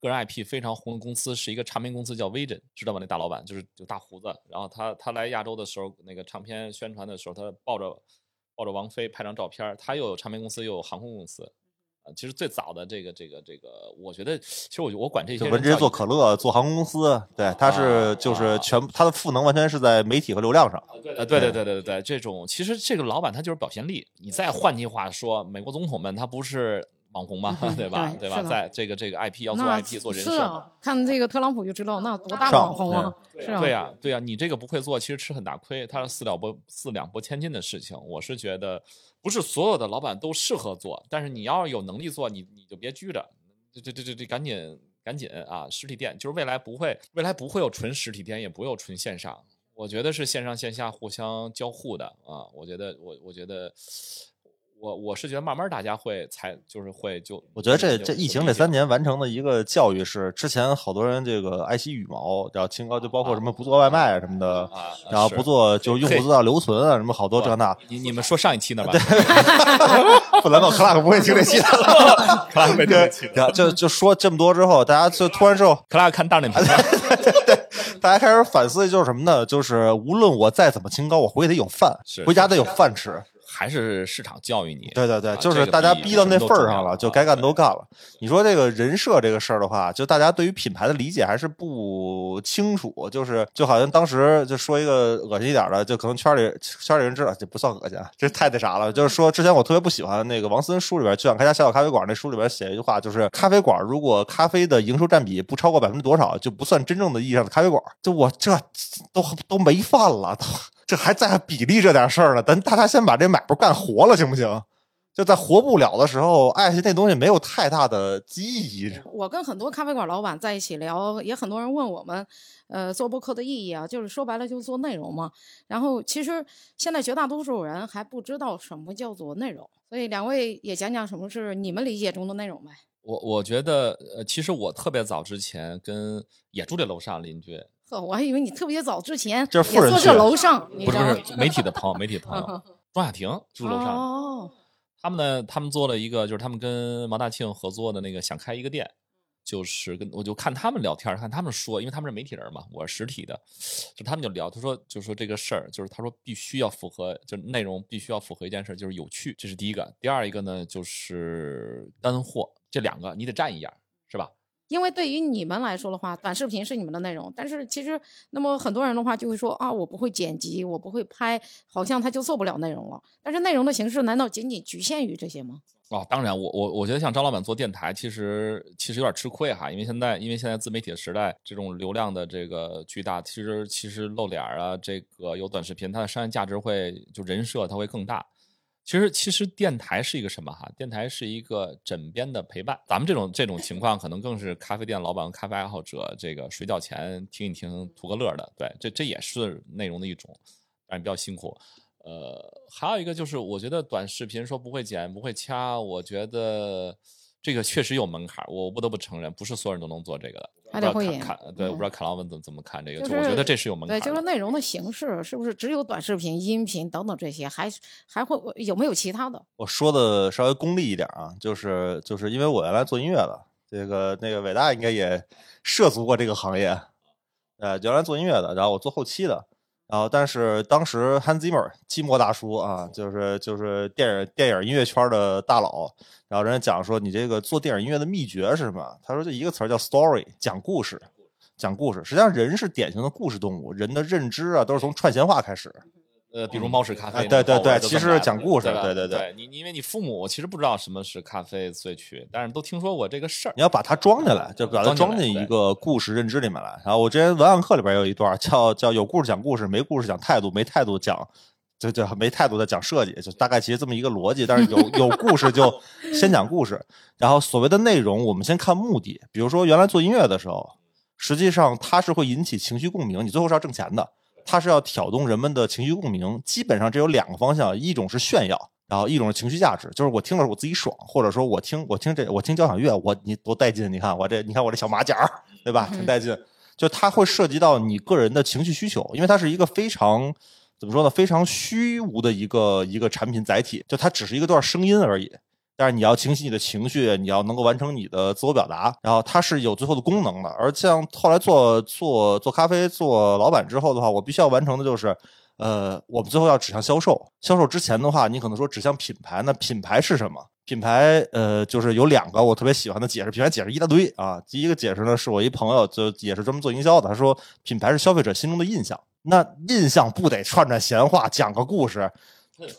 Speaker 2: 个人 IP 非常红的公司是一个唱片公司，叫 Vision，知道吗？那大老板就是就大胡子。然后他他来亚洲的时候，那个唱片宣传的时候，他抱着抱着王菲拍张照片。他又有唱片公司，又有航空公司。啊，其实最早的这个这个这个，我觉得其实我我管这些
Speaker 3: 文职做可乐，做航空公司，对，他是就是全他的赋能完全是在媒体和流量上。
Speaker 2: 呃，对对对对对对，这种其实这个老板他就是表现力。你再换句话说，美国总统们他不是。网红嘛，对吧？对吧？在这个这个 IP 要做 IP 做人设，
Speaker 1: 看这个特朗普就知道那多大网红啊！是啊，
Speaker 2: 对呀，对呀，你这个不会做，其实吃很大亏。他是四两拨四两拨千斤的事情，我是觉得不是所有的老板都适合做，但是你要有能力做，你你就别拘着，这这这这这赶紧赶紧啊！实体店就是未来不会，未来不会有纯实体店，也不会有纯线上，我觉得是线上线下互相交互的啊！我觉得我我觉得。我我是觉得慢慢大家会才就是会就，
Speaker 3: 我觉得这这疫情这三年完成的一个教育是，之前好多人这个爱惜羽毛，然后清高就包括什么不做外卖啊什么的，然后不做就用户资料留存啊什么好多这那。
Speaker 2: 你你们说上一期呢吧？
Speaker 3: 不能够，克拉克不会听这期的。
Speaker 2: 克拉克没听这期。
Speaker 3: 就就说这么多之后，大家就突然之后，
Speaker 2: 克拉克看大脸屏。
Speaker 3: 大家开始反思，就是什么呢？就是无论我再怎么清高，我回去得有饭，回家得有饭吃。
Speaker 2: 还是市场教育你。
Speaker 3: 对对对，
Speaker 2: 啊
Speaker 3: 就是大家逼到那份儿上了，就该干都干了。你说这个人设这个事儿的话，就大家对于品牌的理解还是不清楚，就是就好像当时就说一个恶心一点的，就可能圈里圈里人知道，这不算恶心啊，这太那啥了。就是说之前我特别不喜欢那个王思恩书里边《就想开家小小咖啡馆》那书里边写一句话，就是咖啡馆如果咖啡的营收占比不超过百分之多少，就不算真正的意义上的咖啡馆。就我这都都没饭了，都这还在比例这点事儿呢，咱大家先把这买卖干活了，行不行？就在活不了的时候，爱惜那东西没有太大的意义。
Speaker 1: 我跟很多咖啡馆老板在一起聊，也很多人问我们，呃，做播客的意义啊，就是说白了就是做内容嘛。然后其实现在绝大多数人还不知道什么叫做内容，所以两位也讲讲什么是你们理解中的内容呗。
Speaker 2: 我我觉得，呃，其实我特别早之前跟也住这楼上邻居，
Speaker 1: 呵，我还以为你特别早之前
Speaker 3: 这是富人区
Speaker 1: 这楼上，你
Speaker 2: 不是不
Speaker 1: 知道吗？
Speaker 2: 是媒体的朋友，媒体的朋友，庄雅婷住楼上。
Speaker 1: 哦，
Speaker 2: 他们呢，他们做了一个，就是他们跟毛大庆合作的那个，想开一个店，就是跟我就看他们聊天，看他们说，因为他们是媒体人嘛，我是实体的，就他们就聊，他说就说这个事儿，就是他说必须要符合，就是内容必须要符合一件事，就是有趣，这是第一个。第二一个呢，就是干货，这两个你得占一样，是吧？
Speaker 1: 因为对于你们来说的话，短视频是你们的内容，但是其实那么很多人的话就会说啊，我不会剪辑，我不会拍，好像他就做不了内容了。但是内容的形式难道仅仅局限于这些吗？
Speaker 2: 哦，当然我，我我觉得像张老板做电台，其实其实有点吃亏哈，因为现在因为现在自媒体的时代，这种流量的这个巨大，其实其实露脸啊，这个有短视频，它的商业价值会就人设它会更大。其实其实电台是一个什么哈？电台是一个枕边的陪伴。咱们这种这种情况，可能更是咖啡店老板、咖啡爱好者，这个睡觉前听一听，图个乐的。对，这这也是内容的一种，但是比较辛苦。呃，还有一个就是，我觉得短视频说不会剪、不会掐，我觉得这个确实有门槛，我不得不承认，不是所有人都能做这个的。
Speaker 1: 还得
Speaker 2: 不知道
Speaker 1: 会演
Speaker 2: 看看，对，我不知道
Speaker 1: 嗯
Speaker 2: 看老板怎么怎么看这个，
Speaker 1: 就
Speaker 2: 就我觉得这是有门槛
Speaker 1: 对。就是内容的形式是不是只有短视频、音频等等这些，还还会有没有其他的？
Speaker 3: 我说的稍微功利一点啊，就是就是因为我原来做音乐的，这个那个伟大应该也涉足过这个行业，呃，原来做音乐的，然后我做后期的，然后但是当时 Hans Zimmer 寂寞大叔啊，就是就是电影电影音乐圈的大佬，然后人家讲说你这个做电影音乐的秘诀是什么？他说就一个词儿叫 story，讲故事。讲故事，实际上人是典型的故事动物，人的认知啊都是从串闲话开始。
Speaker 2: 呃，比如猫屎咖啡
Speaker 3: 对对对其实讲故事
Speaker 2: 吧
Speaker 3: 对对对
Speaker 2: 对，你因为你父母其实不知道什么是咖啡萃取，但是都听说过这个事儿
Speaker 3: 你。要把它装进来，就把它
Speaker 2: 装进来
Speaker 3: 装进一个故事认知里面来。然后我之前文案课里边有一段叫叫有故事讲故事，没故事讲态度，没态度讲就就没态度的讲设计，就大概其实这么一个逻辑。但是有 有故事就先讲故事，然后所谓的内容我们先看目的。比如说原来做音乐的时候，实际上它是会引起情绪共鸣，你最后是要挣钱的。它是要挑动人们的情绪共鸣，基本上这有两个方向，一种是炫耀，然后一种是情绪价值，就是我听了我自己爽，或者说我听我听这我听交响乐，我你多带劲，你看我这你看我这小马甲，对吧？挺带劲。就它会涉及到你个人的情绪需求，因为它是一个非常怎么说呢，非常虚无的一个一个产品载体，就它只是一个段声音而已。但是你要清晰你的情绪，你要能够完成你的自我表达，然后它是有最后的功能的。而像后来做做做咖啡、做老板之后的话，我必须要完成的就是，呃，我们最后要指向销售。销售之前的话，你可能说指向品牌，那品牌是什么？品牌呃，就是有两个我特别喜欢的解释，品牌解释一大堆啊。第一个解释呢，是我一朋友就也是专门做营销的，他说品牌是消费者心中的印象，那印象不得串串闲话，讲个故事，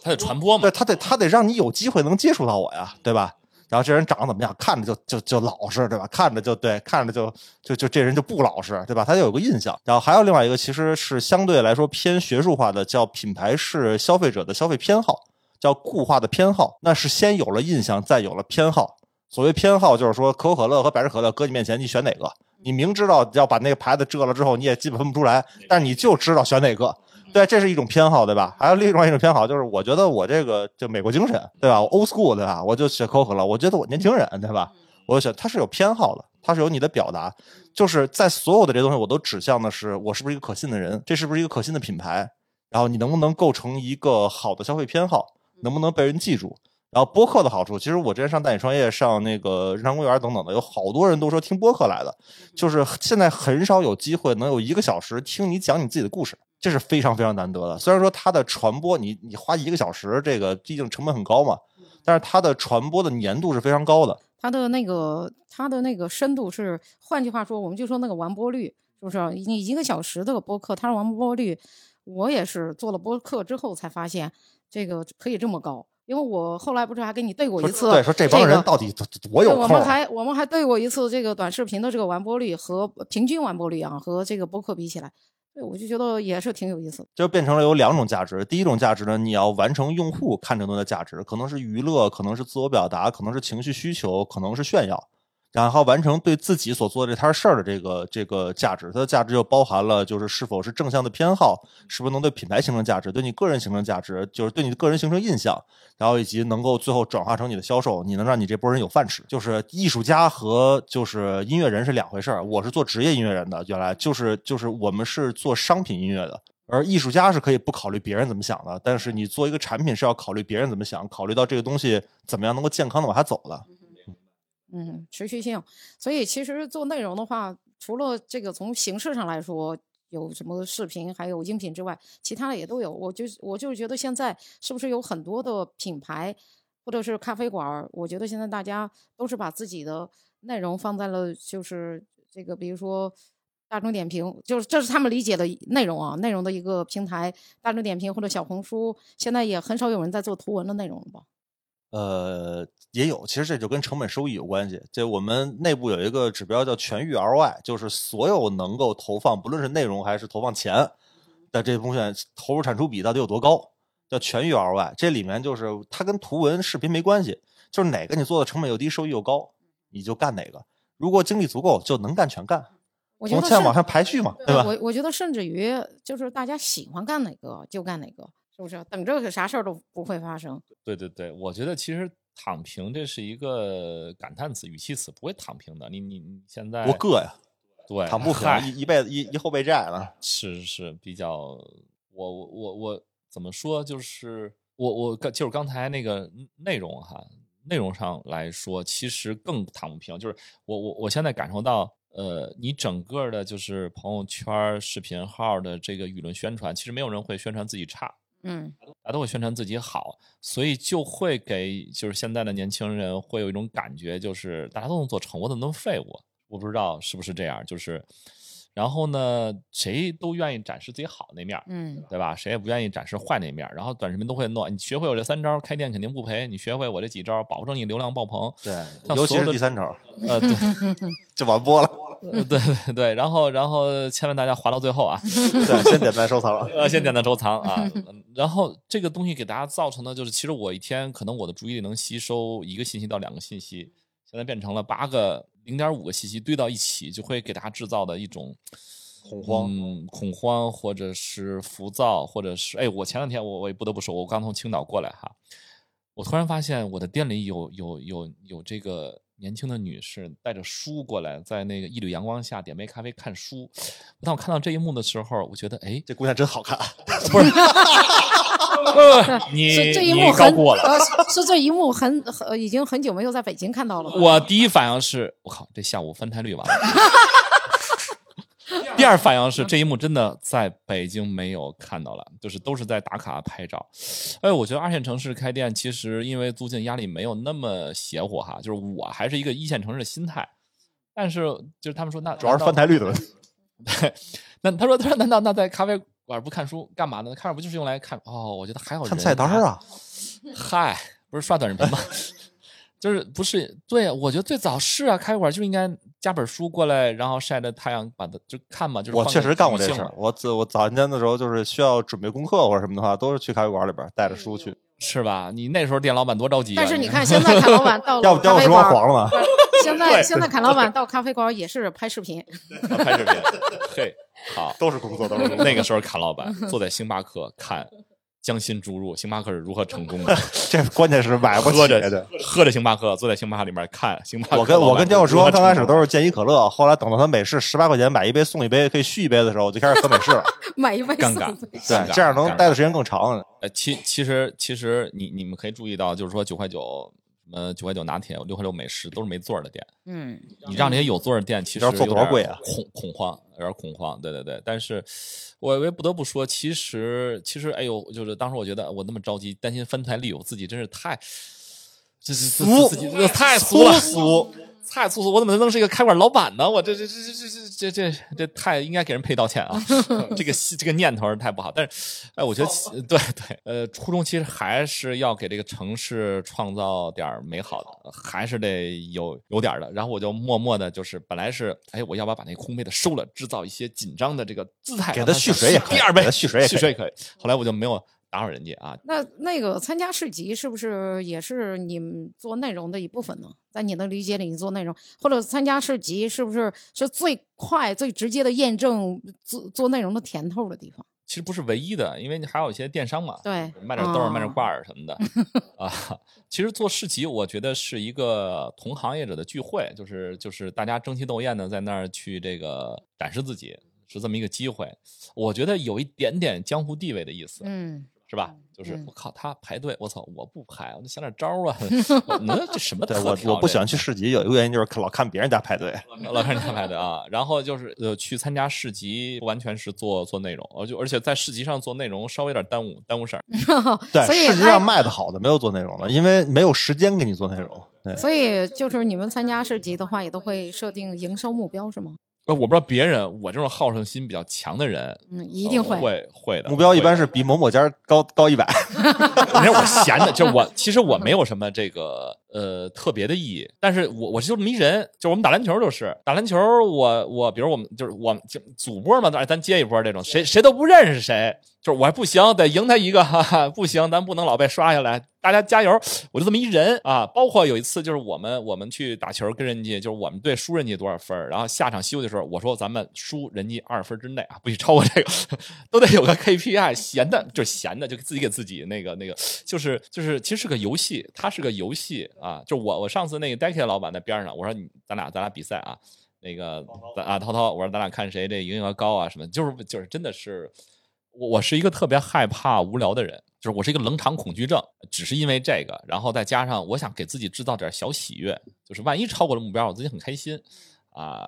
Speaker 2: 它得传播嘛
Speaker 3: 对，他得他得让你有机会能接触到我呀，对吧？然后这人长得怎么样？看着就就就老实，对吧？看着就对，看着就就就这人就不老实，对吧？他就有个印象。然后还有另外一个，其实是相对来说偏学术化的，叫品牌是消费者的消费偏好，叫固化的偏好。那是先有了印象，再有了偏好。所谓偏好，就是说可口可乐和百事可乐搁你面前，你选哪个？你明知道要把那个牌子遮了之后，你也基本分不出来，但你就知道选哪个。对，这是一种偏好，对吧？还有另外一种偏好，就是我觉得我这个就美国精神，对吧？我 old school，对吧？我就选可口可乐，我觉得我年轻人，对吧？我就选，它是有偏好的，它是有你的表达，就是在所有的这些东西，我都指向的是我是不是一个可信的人，这是不是一个可信的品牌，然后你能不能构成一个好的消费偏好，能不能被人记住？然后播客的好处，其实我之前上带你创业、上那个日常公园等等的，有好多人都说听播客来的，就是现在很少有机会能有一个小时听你讲你自己的故事。这是非常非常难得的。虽然说它的传播，你你花一个小时，这个毕竟成本很高嘛，但是它的传播的粘度是非常高的。
Speaker 1: 它的那个它的那个深度是，换句话说，我们就说那个完播率，是不是？你一个小时的播客，它的完播率，我也是做了播客之后才发现，这个可以这么高。因为我后来不是还跟你对过一次，
Speaker 3: 对，说这帮人到底多有空？
Speaker 1: 我们还我们还对过一次这个短视频的这个完播率和平均完播率啊，和这个播客比起来，对，我就觉得也是挺有意思的。
Speaker 3: 就变成了有两种价值，第一种价值呢，你要完成用户看这东西的价值，可能是娱乐，可能是自我表达，可能是情绪需求，可能是炫耀。然后完成对自己所做的这摊事儿的这个这个价值，它的价值就包含了就是是否是正向的偏好，是不是能对品牌形成价值，对你个人形成价值，就是对你的个人形成印象，然后以及能够最后转化成你的销售，你能让你这波人有饭吃。就是艺术家和就是音乐人是两回事儿。我是做职业音乐人的，原来就是就是我们是做商品音乐的，而艺术家是可以不考虑别人怎么想的，但是你做一个产品是要考虑别人怎么想，考虑到这个东西怎么样能够健康的往下走的。
Speaker 1: 嗯，持续性。所以其实做内容的话，除了这个从形式上来说有什么视频，还有音频之外，其他的也都有。我就我就是觉得现在是不是有很多的品牌或者是咖啡馆？我觉得现在大家都是把自己的内容放在了就是这个，比如说大众点评，就是这是他们理解的内容啊，内容的一个平台，大众点评或者小红书，现在也很少有人在做图文的内容了吧？
Speaker 3: 呃，也有，其实这就跟成本收益有关系。这我们内部有一个指标叫全域 ROI，就是所有能够投放，不论是内容还是投放钱的这部分投入产出比到底有多高，叫全域 ROI。这里面就是它跟图文视频没关系，就是哪个你做的成本又低，收益又高，你就干哪个。如果精力足够，就能干全干。从现在往上排序嘛，对吧？
Speaker 1: 我我觉得甚至于就是大家喜欢干哪个就干哪个。是不是等着啥事儿都不会发生？
Speaker 2: 对对对，我觉得其实躺平这是一个感叹词、语气词，不会躺平的。你你你现在
Speaker 3: 多硌呀，
Speaker 2: 对，
Speaker 3: 躺不平，一一辈子一一后背债了。
Speaker 2: 是是比较，我我我我怎么说？就是我我刚就是刚才那个内容哈，内容上来说，其实更躺不平。就是我我我现在感受到，呃，你整个的就是朋友圈、视频号的这个舆论宣传，其实没有人会宣传自己差。
Speaker 1: 嗯，
Speaker 2: 大家都会宣传自己好，所以就会给就是现在的年轻人会有一种感觉，就是大家都能做成，我怎么能废物？我不知道是不是这样，就是，然后呢，谁都愿意展示自己好那面，
Speaker 1: 嗯，
Speaker 2: 对吧？谁也不愿意展示坏那面。然后短视频都会弄，你学会我这三招，开店肯定不赔；你学会我这几招，保证你流量爆棚。
Speaker 3: 对，尤其是第三招，
Speaker 2: 呃，对
Speaker 3: 就完播了。
Speaker 2: 对对对，然后然后千万大家划到最后啊，
Speaker 3: 对，先点赞收藏，
Speaker 2: 呃，先点赞收藏啊。然后这个东西给大家造成的就是，其实我一天可能我的注意力能吸收一个信息到两个信息，现在变成了八个零点五个信息堆到一起，就会给大家制造的一种
Speaker 3: 恐慌，
Speaker 2: 嗯，恐慌或者是浮躁，或者是哎，我前两天我我也不得不说，我刚从青岛过来哈，我突然发现我的店里有有有有这个。年轻的女士带着书过来，在那个一缕阳光下点杯咖啡看书。当我看到这一幕的时候，我觉得，哎，
Speaker 3: 这姑娘真好看。
Speaker 2: 不是，你
Speaker 1: 这一幕很
Speaker 2: 过了，
Speaker 1: 是这一幕很很已经很久没有在北京看到了。
Speaker 2: 我第一反应是，我靠，这下午翻台率完了。第二反应是这一幕真的在北京没有看到了，就是都是在打卡拍照。哎，我觉得二线城市开店其实因为租金压力没有那么邪乎哈，就是我还是一个一线城市的心态。但是就是他们说那
Speaker 3: 主要是翻台率的问题。
Speaker 2: 对，那他说他说难道那在咖啡馆不看书干嘛呢？看着不就是用来看？哦，我觉得还好
Speaker 3: 看菜单啊。
Speaker 2: 嗨，不是刷短视频吗？就是不是对，我觉得最早是啊，开馆就应该加本书过来，然后晒着太阳，把它就看嘛。就是
Speaker 3: 我确实干过这事儿。我早我早年间的时候，就是需要准备功课或者什么的话，都是去咖啡馆里边带着书去，
Speaker 2: 是吧？你那时候店老板多着急。
Speaker 1: 但是你看，现在侃老板到 了咖啡
Speaker 3: 馆黄了吗？
Speaker 1: 现在现在侃老板到咖啡馆也是拍视频，
Speaker 2: 拍视频。嘿，好，
Speaker 3: 都是工作，都是
Speaker 2: 那个时候侃老板坐在星巴克看。将心注入，星巴克是如何成功的？
Speaker 3: 这关键是买不起
Speaker 2: 的，喝着星巴克，坐在星巴克里面看星巴克。
Speaker 3: 我跟我跟江友说，刚开始都是健怡可乐，后来等到他美式十八块钱买一杯送一杯可以续一杯的时候，我就开始喝美式了。
Speaker 1: 买一杯
Speaker 2: 尴尬，
Speaker 3: 对，这样能待的时间更长。
Speaker 2: 呃，其其实其实你你们可以注意到，就是说九块九什么九块九拿铁、六块六美食都是没座儿的店。
Speaker 1: 嗯，
Speaker 2: 你让这些有座儿的店，其实
Speaker 3: 知道做多少贵啊
Speaker 2: 恐恐慌，有点恐慌。对对对，但是我我也不得不说，其实其实，哎呦，就是当时我觉得我那么着急，担心分台利友，自己真是太。这这
Speaker 3: 俗
Speaker 2: 自己这太俗了，
Speaker 3: 俗
Speaker 2: 太粗俗！我怎么能是一个开馆老板呢？我这这这这这这这这这太应该给人赔道歉啊！这个这个念头太不好。但是，哎，我觉得对对，呃，初衷其实还是要给这个城市创造点美好的，还是得有有点的。然后我就默默的，就是本来是，哎，我要不要把那空杯的收了，制造一些紧张的这个姿态，
Speaker 3: 给他续水也可以
Speaker 2: 第二杯
Speaker 3: 蓄水也可以
Speaker 2: 续水也可以。后来我就没有打扰人家啊，
Speaker 1: 那那个参加市集是不是也是你们做内容的一部分呢？在你的理解里，你做内容或者参加市集，是不是是最快、最直接的验证做做内容的甜头的地方？
Speaker 2: 其实不是唯一的，因为你还有一些电商嘛，
Speaker 1: 对，
Speaker 2: 卖点豆儿、卖点
Speaker 1: 啊
Speaker 2: 挂耳什么的 啊。其实做市集，我觉得是一个同行业者的聚会，就是就是大家争奇斗艳的在那儿去这个展示自己，是这么一个机会。我觉得有一点点江湖地位的意思，
Speaker 1: 嗯，
Speaker 2: 是吧？就是
Speaker 1: 嗯
Speaker 2: 我靠，他排队，我操，我不排，我就想点招儿啊。那这什么
Speaker 3: 对
Speaker 2: 特
Speaker 3: 我我不喜欢去市集，有一个原因就是老看别人家排队。
Speaker 2: 老看人家排队啊，然后就是呃去参加市集，不完全是做做内容，而就而且在市集上做内容稍微有点耽误耽误事儿。
Speaker 3: 对，
Speaker 1: 所以
Speaker 3: 市集上卖的好的没有做内容的，因为没有时间给你做内容。对，
Speaker 1: 所以就是你们参加市集的话，也都会设定营收目标是吗？
Speaker 2: 呃，我不知道别人，我这种好胜心比较强的人，
Speaker 1: 嗯，一定会。
Speaker 2: 呃会会的。
Speaker 3: 目标一般是比某某家高高一百。
Speaker 2: 的，那是我闲的，就是我其实我没有什么这个呃特别的意义，但是我我就这么一人，就是我们打篮球就是打篮球我，我比如我们就是我们就组波嘛，咱咱接一波这种，谁谁都不认识谁，就是我还不行，得赢他一个，哈哈，不行，咱不能老被刷下来，大家加油！我就这么一人啊。包括有一次就是我们我们去打球，跟人家就是我们队输人家多少分儿然后下场休息的时候，我说咱们输人家二十分之内啊，不许超过这个，都得有个 KPI。闲的就是闲的，就自己给自己那个那个，就是就是其实是个游戏，它是个游戏啊。就我我上次那个 Decade 老板在边上，我说你咱俩咱俩比赛啊。那个咱啊，涛涛，我说咱俩看谁这营业额高啊什么，就是就是真的是，我我是一个特别害怕无聊的人，就是我是一个冷场恐惧症，只是因为这个，然后再加上我想给自己制造点小喜悦，就是万一超过了目标，我自己很开心啊、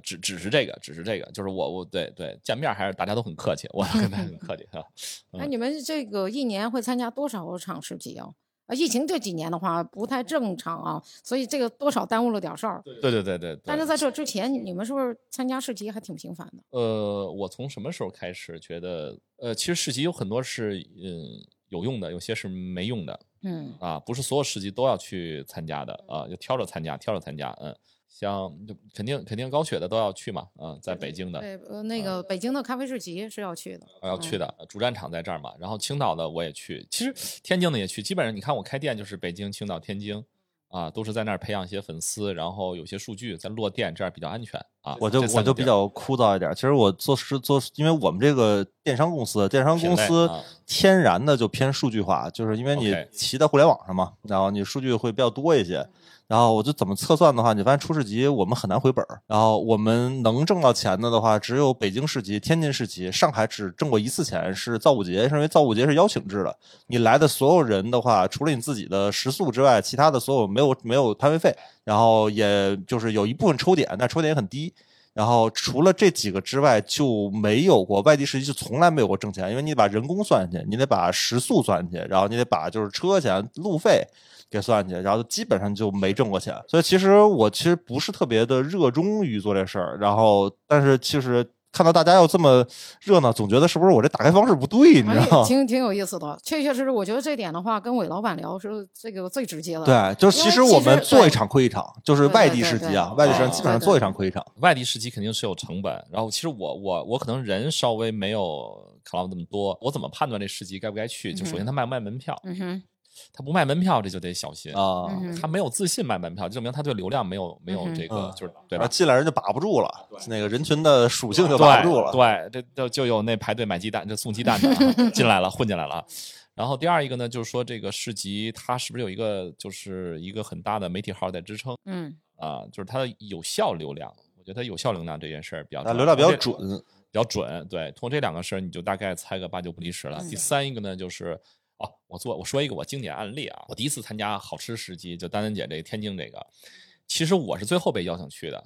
Speaker 2: 只只是这个，只是这个，就是我我对对见面还是大家都很客气，我 跟他很客气啊。
Speaker 1: 那你们这个一年会参加多少场市集啊？啊，疫情这几年的话不太正常啊，所以这个多少耽误了点事儿。
Speaker 2: 对对对对对。
Speaker 1: 但是在这之前，你们是不是参加市集还挺频繁的？
Speaker 2: 呃，我从什么时候开始觉得，呃，其实市集有很多是嗯有用的，有些是没用的
Speaker 1: 嗯
Speaker 2: 啊，不是所有市集都要去参加的啊，就挑着参加，挑着参加，嗯。像就肯定肯定高雪的都要去嘛，嗯，在北京的
Speaker 1: 对，呃，那个北京的咖啡市集是要去的，
Speaker 2: 要去
Speaker 1: 嗯。
Speaker 2: 的，主战场在这儿嘛。然后青岛的我也去，其实天津的也去。基本上你看我开店就是北京、青岛、天津啊，都是在那儿培养一些粉丝，然后有些数据在落店，这样比较安全啊。
Speaker 3: 我就我就比较枯燥一点。其实我做是做，因为我们这个电商公司，电商公司
Speaker 2: 啊
Speaker 3: 天然的就偏数据化，就是因为你骑在互联网上嘛，然后你数据会比较多一些。然后我就怎么测算的话，你发现初市集我们很难回本儿。然后我们能挣到钱的的话，只有北京市集、天津市集，上海只挣过一次钱，是造物节，是因为造物节是邀请制的。你来的所有人的话，除了你自己的食宿之外，其他的所有没有没有摊位费，然后也就是有一部分抽点，但抽点也很低。然后除了这几个之外，就没有过外地市集，就从来没有过挣钱，因为你得把人工算进去，你得把食宿算进去，然后你得把就是车钱、路费给算进去，然后基本上就没挣过钱。所以其实我其实不是特别的热衷于做这事儿，然后但是其实看到大家要这么热闹，总觉得是不是我这打开方式不对，你知
Speaker 1: 哎
Speaker 3: 道吗？
Speaker 1: 挺挺有意思的，确确实实，我觉得这点的话，跟韦老板聊是这个最直接的。
Speaker 3: 对，就是其实我们做一场亏一场，就是外地市集啊，外地市
Speaker 2: 啊
Speaker 3: 集基本上做一场亏一场。
Speaker 2: 外地市集肯定是有成本，然后其实我我我可能人稍微没有考到那么多，我怎么判断这市集该不该去？就首先他卖不卖门票，
Speaker 1: 嗯哼，
Speaker 2: 他不卖门票这就得小心
Speaker 3: 啊
Speaker 2: 他没有自信卖门票，证明他对流量没有没有这个
Speaker 3: 嗯
Speaker 2: 就是对吧？
Speaker 3: 进来人就把不住了，那个人群的属性就把不住了。
Speaker 2: 对，对，这就就有那排队买鸡蛋，就送鸡蛋的啊 进来了，混进来了啊。然后第二一个呢，就是说这个市集它是不是有一个就是一个很大的媒体号在支撑
Speaker 1: 嗯
Speaker 2: 啊？就是它的有效流量，我觉得它有效流量这件事儿比较
Speaker 3: 流量比较准，
Speaker 2: 比较准。对，通过这两个事儿，你就大概猜个八九不离十了。第
Speaker 1: 嗯
Speaker 2: 三一个呢，就是哦，我做我说一个我经典案例啊，我第一次参加好吃市集，就丹丹姐这个天津这个，其实我是最后被邀请去的。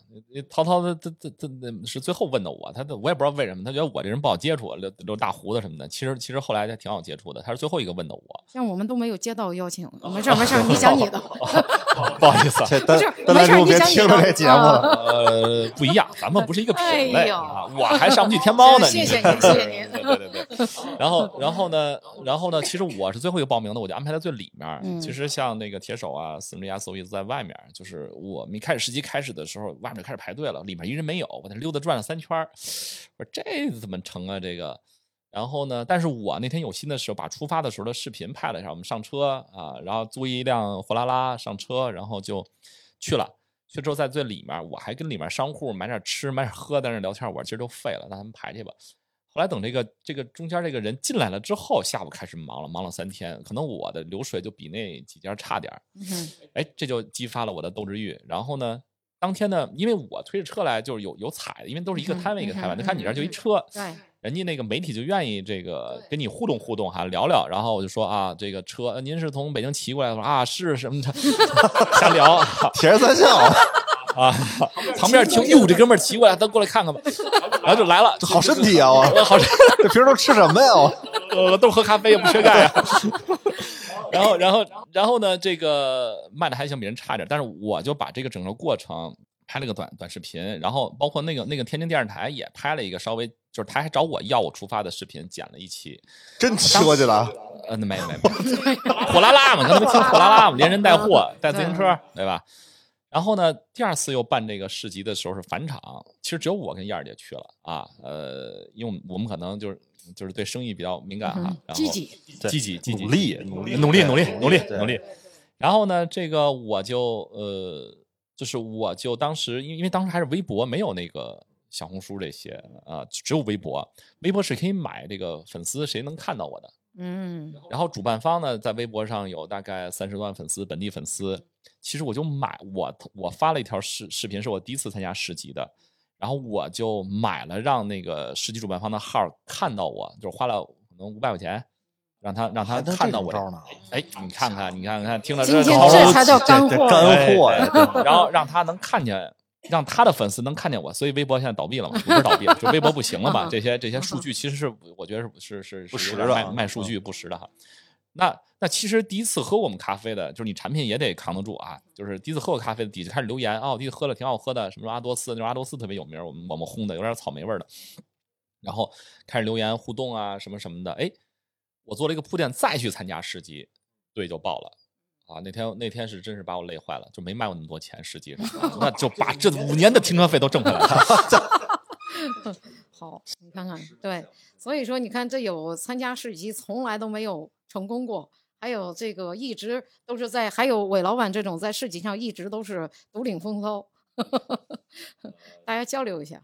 Speaker 2: 涛涛他他他他是最后问的我，他我也不知道为什么，他觉得我这人不好接触，留留大胡子什么的。其实其实后来他挺好接触的，他是最后一个问的我。
Speaker 1: 像我们都没有接到邀请，没事 没事，你讲你的。
Speaker 2: 不好意思，
Speaker 3: 这丹
Speaker 1: 是
Speaker 3: 丹丹叔别听着这节目了。
Speaker 2: 呃，不一样，咱们不是一个品类啊，我还上不去天猫呢。
Speaker 1: 谢谢您谢谢您
Speaker 2: 对对对对。然后然后呢，然后呢，其实我是最后一个报名的，我就安排在最里面。
Speaker 1: 嗯
Speaker 2: 其实像那个铁手啊、四十家所有在外面，就是我我们一开始实习开始的时候，外面开始排队了，里面一人没有，我在溜达转了三圈我说这怎么成啊？这个。然后呢？但是我那天有心的时候，把出发的时候的视频拍了一下。我们上车啊，然后租一辆货拉拉上车，然后就去了。去之后在最里面，我还跟里面商户买点吃、买点喝，在那聊天。我今儿就废了，让他们排去吧。后来等这个这个中间这个人进来了之后，下午开始忙了，忙了三天。可能我的流水就比那几家差点儿。
Speaker 1: 嗯
Speaker 2: 哎，这就激发了我的斗志欲。然后呢，当天呢，因为我推着车来，就是有有踩的，因为都是一个摊位一个摊位。你看你这儿就一车，
Speaker 1: 对，
Speaker 2: 人家那个媒体就愿意这个跟你互动互动哈，聊聊。然后我就说啊，这个车呃您是从北京骑过来的吗？啊，是什么的，瞎聊
Speaker 3: 铁人三项，
Speaker 2: 啊。旁边听，哟，这哥们儿骑过来，咱过来看看吧。然后就来了，
Speaker 3: 这好身体啊！我
Speaker 2: 我 好身
Speaker 3: 这平时都吃什么呀？我
Speaker 2: 呃，都喝咖啡也不缺钙啊。然后，然后，然后呢，这个卖的还行，比人差点，但是我就把这个整个过程拍了个短短视频，然后包括那个那个天津电视台也拍了一个稍微，就是他还找我要我出发的视频，剪了一期。
Speaker 3: 真骑过去了，
Speaker 2: 呃，没没没，火拉拉嘛，刚才不听火拉拉嘛，连人带货，带自行车，对吧？然后呢，第二次又办这个市集的时候是返场，其实只有我跟燕儿姐去了啊，呃，因为我们我们可能就是就是对生意比较敏感哈，
Speaker 1: 嗯
Speaker 2: 然后
Speaker 1: 积极，
Speaker 2: 积极积极
Speaker 3: 努力努力
Speaker 2: 努力努力努力努力。然后呢，这个我就呃，就是我就当时因为因为当时还是微博，没有那个小红书这些啊、只有微博。微博是可以买这个粉丝，谁能看到我的。
Speaker 1: 嗯
Speaker 2: 然后主办方呢，在微博上有大概三十多万粉丝，本地粉丝。其实我就买我我发了一条视视频，是我第一次参加市集的，然后我就买了让那个市集主办方的号看到我，就是花了可能五百块钱，让他让他看到我。哎，你看看，你看看，听了
Speaker 1: 今天
Speaker 2: 这好
Speaker 1: 这才叫干货，
Speaker 3: 这干
Speaker 2: 哎
Speaker 3: 货呀
Speaker 2: 然后让他能看见，让他的粉丝能看见我，所以微博现在倒闭了嘛，不是倒闭了，就微博不行了嘛。这些这些数据其实是我觉得是是是
Speaker 3: 不
Speaker 2: 是卖
Speaker 3: 实的卖
Speaker 2: 卖数据不实的哈。那那其实第一次喝我们咖啡的，就是你产品也得扛得住啊。就是第一次喝我咖啡的，底下开始留言哦，第一次喝了挺好喝的，什么阿多斯，那时候阿多斯特别有名，我们我们烘的有点草莓味的。然后开始留言互动啊，什么什么的。哎，我做了一个铺垫，再去参加市集，队就爆了。啊，那天那天是真是把我累坏了，就没卖过那么多钱，实际上，那就把这五年的停车费都挣回来了。
Speaker 1: 好，你看看，对，所以说你看，这有参加市集从来都没有成功过，还有这个一直都是在，还有韦老板这种在市集上一直都是独领风骚，大家交流一下。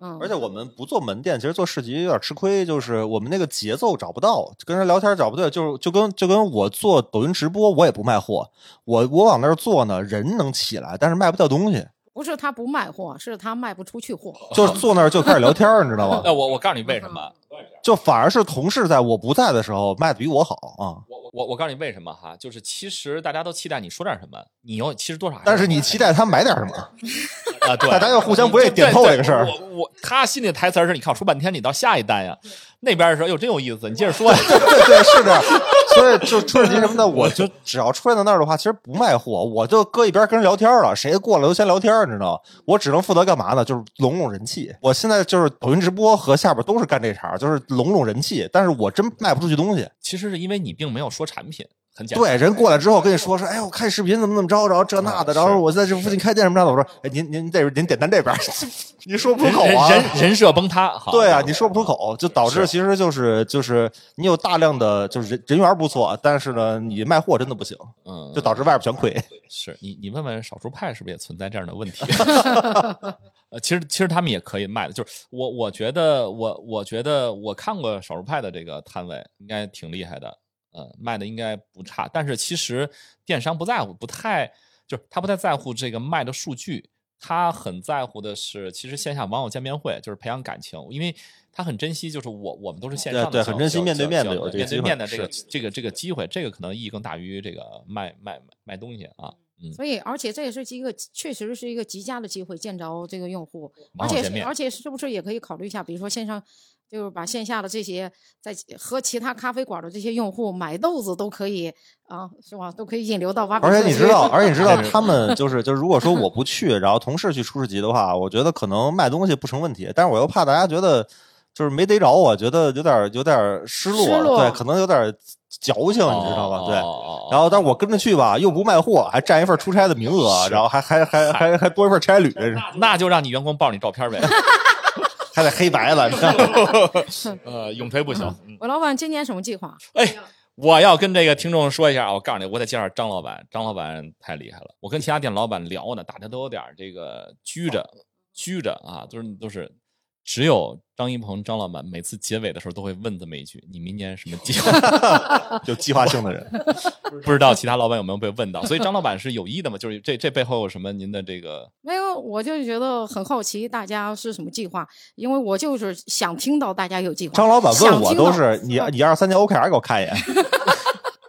Speaker 1: 嗯，
Speaker 3: 而且我们不做门店，其实做市集有点吃亏，就是我们那个节奏找不到，跟人聊天找不对，就是就跟就跟我做抖音直播，我也不卖货，我我往那儿坐呢，人能起来，但是卖不掉东西，
Speaker 1: 不是他不卖货，是他卖不出去货。
Speaker 3: 就是 坐那儿就开始聊天，你知道吗？
Speaker 2: 那我我告诉你为什么，
Speaker 3: 就反而是同事在我不在的时候卖的比我好啊，
Speaker 2: 我我我告诉你为什么哈，就是其实大家都期待你说点什么，你又其实多少
Speaker 3: 但是你期待他买点什么，
Speaker 2: 啊，对，
Speaker 3: 大家又互相不愿意点透这个事儿
Speaker 2: 我我他心里的台词儿是，你看我说半天，你到下一单呀，那边说，哟真有意思，你接着说呀。
Speaker 3: 对对对，是这样。所以就春市集什么的，我就只要出现在那儿的话，其实不卖货，我就搁一边跟人聊天了。谁过来都先聊天，你知道吗？我只能负责干嘛呢？就是拢拢人气。我现在就是抖音直播和下边都是干这茬，就是拢拢人气。但是我真卖不出去东西。
Speaker 2: 其实是因为你并没有说产品，很简。
Speaker 3: 对，人过来之后跟你说说，哎，我看视频怎么怎么着，然后这那的，然后我在这附近开店什么着的。我说，哎，您您这边您点单这边，你说不出口啊。
Speaker 2: 人人人设崩塌，
Speaker 3: 对啊，你说不出口，就导致其实就是就是你有大量的就是人人缘不错，但是呢，你卖货真的不行，
Speaker 2: 嗯，
Speaker 3: 就导致外边全亏。
Speaker 2: 是你你问问少数派是不是也存在这样的问题？呃，其实其实他们也可以卖的，就是我我觉得我我觉得我看过少数派的这个摊位，应该挺厉害的，呃，卖的应该不差。但是其实电商不在乎，不太就是他不太在乎这个卖的数据，他很在乎的是，其实线下网友见面会就是培养感情，因为他很珍惜，就是我我们都是线上的，
Speaker 3: 对对很珍惜面对面的有这个机会
Speaker 2: 面对面的这个这个这个机会，这个可能意义更大于这个卖卖卖卖东西啊。嗯，
Speaker 1: 所以，而且这也是一个确实是一个极佳的机会见着这个用户，而
Speaker 2: 网友见面
Speaker 1: 且而且是不是也可以考虑一下，比如说线上，就是把线下的这些在和其他咖啡馆的这些用户买豆子都可以啊，是吧？都可以引流到瓦比特区
Speaker 3: 而且你知道，而且你知道 他们就是就是，如果说我不去，然后同事去出市集的话，我觉得可能卖东西不成问题，但是我又怕大家觉得就是没逮着我，觉得有点有点失落，
Speaker 1: 失落
Speaker 3: 对，可能有点矫情，你知道吧？对。
Speaker 2: 哦
Speaker 3: 然后，但是我跟着去吧，又不卖货，还占一份出差的名额，然后还还还还还多一份差旅，
Speaker 2: 那就让你员工报你照片呗。
Speaker 3: 还得黑白的，你知道吗？
Speaker 2: 呃，永垂不朽。嗯
Speaker 1: 韦老板今年什么计划？
Speaker 2: 哎，我要跟这个听众说一下啊，我告诉你，我得介绍张老板，张老板太厉害了。我跟其他店老板聊呢，大家都有点这个拘着，拘着啊，都是都是。只有张一鹏张老板每次结尾的时候都会问这么一句：“你明年什么计划
Speaker 3: 就计划性的人，？”
Speaker 2: 不知道其他老板有没有被问到？所以张老板是有意的嘛？就是这这背后有什么您的这个？
Speaker 1: 没有，我就觉得很好奇，大家是什么计划？因为我就是想听到大家有计划。
Speaker 3: 张老板问我都是你你二三年 OKR 给我看一眼，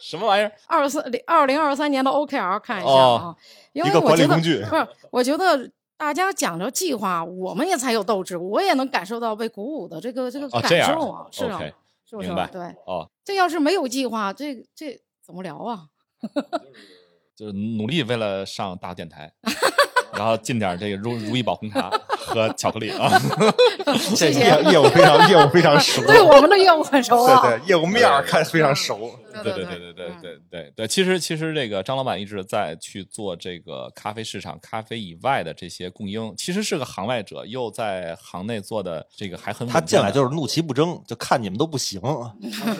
Speaker 2: 什么玩意儿？
Speaker 1: 二四二零二三年的 OKR 看一下
Speaker 2: 哦
Speaker 1: 啊，因为
Speaker 3: 一个
Speaker 1: 我觉得
Speaker 3: 管理工具
Speaker 1: 不是，我觉得大家讲着计划，我们也才有斗志，我也能感受到被鼓舞的这个这个感受啊，是啊是不是
Speaker 2: 明白？
Speaker 1: 对，
Speaker 2: 哦，
Speaker 1: 这要是没有计划，这这怎么聊啊？
Speaker 2: 就是努力为了上大电台，然后进点这个如 如意宝红茶和巧克力啊。
Speaker 3: 这
Speaker 1: 谢谢
Speaker 3: 业业务非常业务非常熟，
Speaker 1: 对我们的业务很熟啊。
Speaker 3: 对对，业务面儿看非常熟。
Speaker 2: 对
Speaker 1: 对
Speaker 2: 对对对
Speaker 1: 嗯
Speaker 2: 对对对，其实其实这个张老板一直在去做这个咖啡市场、咖啡以外的这些供应，其实是个行外者，又在行内做的这个还很稳
Speaker 3: 他进来就是怒其不争，就看你们都不行，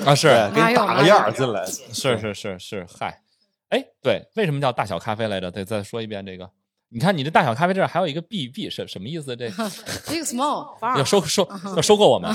Speaker 2: 啊是，
Speaker 3: 给你打个样儿进来。
Speaker 2: 是是是是，嗨，哎，对，为什么叫大小咖啡来着？得再说一遍这个。你看你这大小咖啡这儿还有一个 B B 是什么意思？这
Speaker 1: Big Small
Speaker 2: 要收收要收购我们？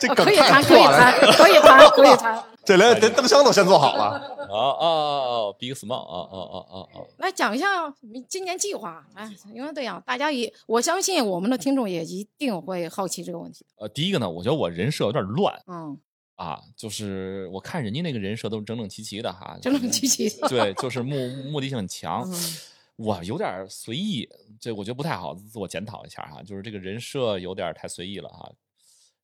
Speaker 3: 这梗
Speaker 1: 可以谈，可以谈，可以谈，可以谈。
Speaker 3: 这连连灯箱都先做好了。
Speaker 2: 哦哦哦，Big Small，哦哦哦哦哦，
Speaker 1: 来讲一下你今年计划，哎，因为这样，大家也我相信我们的听众也一定会好奇这个问题。
Speaker 2: 呃，第一个呢，我觉得我人设有点乱
Speaker 1: 嗯，
Speaker 2: 啊，就是我看人家那个人设都是整整齐齐的哈，
Speaker 1: 整整齐齐的。
Speaker 2: 对，就是目目的性很强。
Speaker 1: 嗯
Speaker 2: 我有点随意，这我觉得不太好，自我检讨一下哈，就是这个人设有点太随意了哈。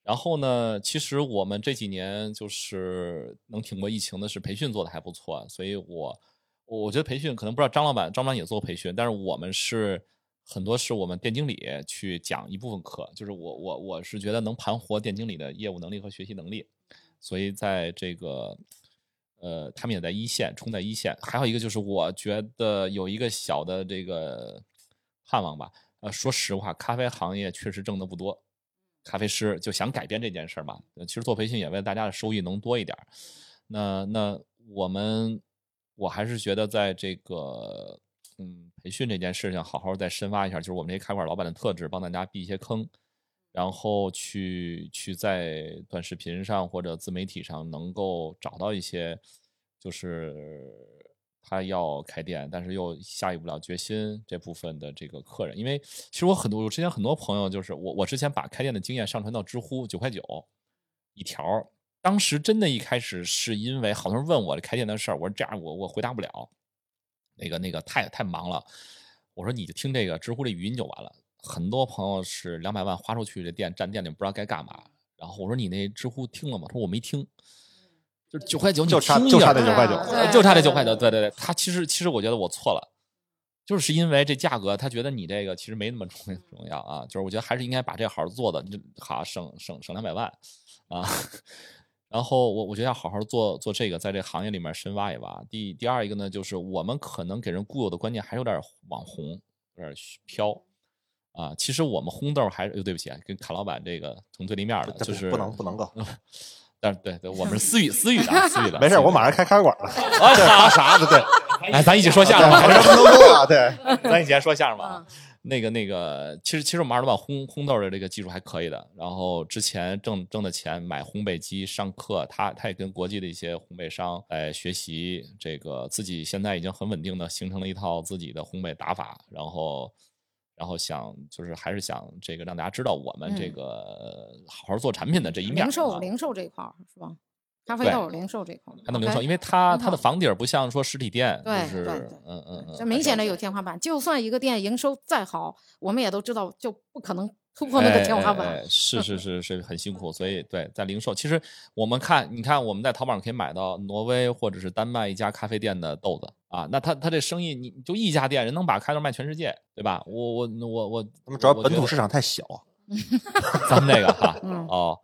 Speaker 2: 然后呢，其实我们这几年就是能挺过疫情的是培训做的还不错，所以我我觉得培训可能不知道张老板张老板也做过培训，但是我们是很多是我们店经理去讲一部分课，就是我我我是觉得能盘活店经理的业务能力和学习能力，所以在这个呃，他们也在一线，冲在一线。还有一个就是，我觉得有一个小的这个盼望吧。呃，说实话，咖啡行业确实挣的不多，咖啡师就想改变这件事嘛。其实做培训也为了大家的收益能多一点。那那我们，我还是觉得在这个嗯培训这件事情，好好再深挖一下，就是我们这些开馆老板的特质，帮大家避一些坑。然后去去在短视频上或者自媒体上能够找到一些，就是他要开店，但是又下不了决心这部分的这个客人，因为其实我很多我之前很多朋友就是我我之前把开店的经验上传到知乎九块九一条，当时真的一开始是因为好多人问我这开店的事儿，我说这样我我回答不了，那个那个太太忙了，我说你就听这个知乎这语音就完了。很多朋友是两百万花出去，这店占店里不知道该干嘛。然后我说你那知乎听了吗？他说我没听，就是九块九，你
Speaker 3: 就差
Speaker 2: 听一下
Speaker 3: 就差这九块
Speaker 1: 九
Speaker 2: 呃就差这九块九。对对对，他其实其实我觉得我错了，就是因为这价格，他觉得你这个其实没那么重重要啊。就是我觉得还是应该把这好好做的，就好省省省两百万啊。然后我我觉得要好好做做这个，在这行业里面深挖一挖。第第二一个呢，就是我们可能给人固有的观念还有点网红，有点飘啊。其实我们烘豆还是，哎对不起啊，跟卡老板这个同对立面的，就是
Speaker 3: 不能不能够，
Speaker 2: 但是对对，我们是私语私语的啊，私语的。
Speaker 3: 没事，我马上开咖啡馆了。
Speaker 2: 啊，
Speaker 3: 这
Speaker 2: 好
Speaker 3: 发啥的？对，
Speaker 2: 哎，咱一起说相声吧，
Speaker 3: 还 是不能够啊？对，
Speaker 2: 咱以前说相声吧。那个那个，其实其实我们二老板烘烘豆的这个技术还可以的。然后之前挣挣的钱买烘焙机上课，他他也跟国际的一些烘焙商来学习这个，自己现在已经很稳定的形成了一套自己的烘焙打法。然后然后想就是还是想这个让大家知道我们这
Speaker 1: 嗯
Speaker 2: 个好好做产品的这一面儿
Speaker 1: 零售
Speaker 2: 啊
Speaker 1: 零售这一块儿是吧？咖啡豆零售这一块儿，
Speaker 2: 还能零售，因为它它的房底儿不像说实体店，就是
Speaker 1: 对对对
Speaker 2: 嗯嗯嗯，
Speaker 1: 这明显的有天花板。就算一个店营收再好，我们也都知道就不可能突破那个
Speaker 2: 哎
Speaker 1: 天花板。
Speaker 2: 哎哎是是是是很辛苦，所以 对在零售，其实我们看，你看我们在淘宝上可以买到挪威或者是丹麦一家咖啡店的豆子啊，那他他这生意，你你就一家店，人能把咖啡豆卖全世界，对吧？我我我我，
Speaker 3: 他们主要本土市场太小，
Speaker 2: 咱们这个哈，
Speaker 1: 嗯
Speaker 2: 哦，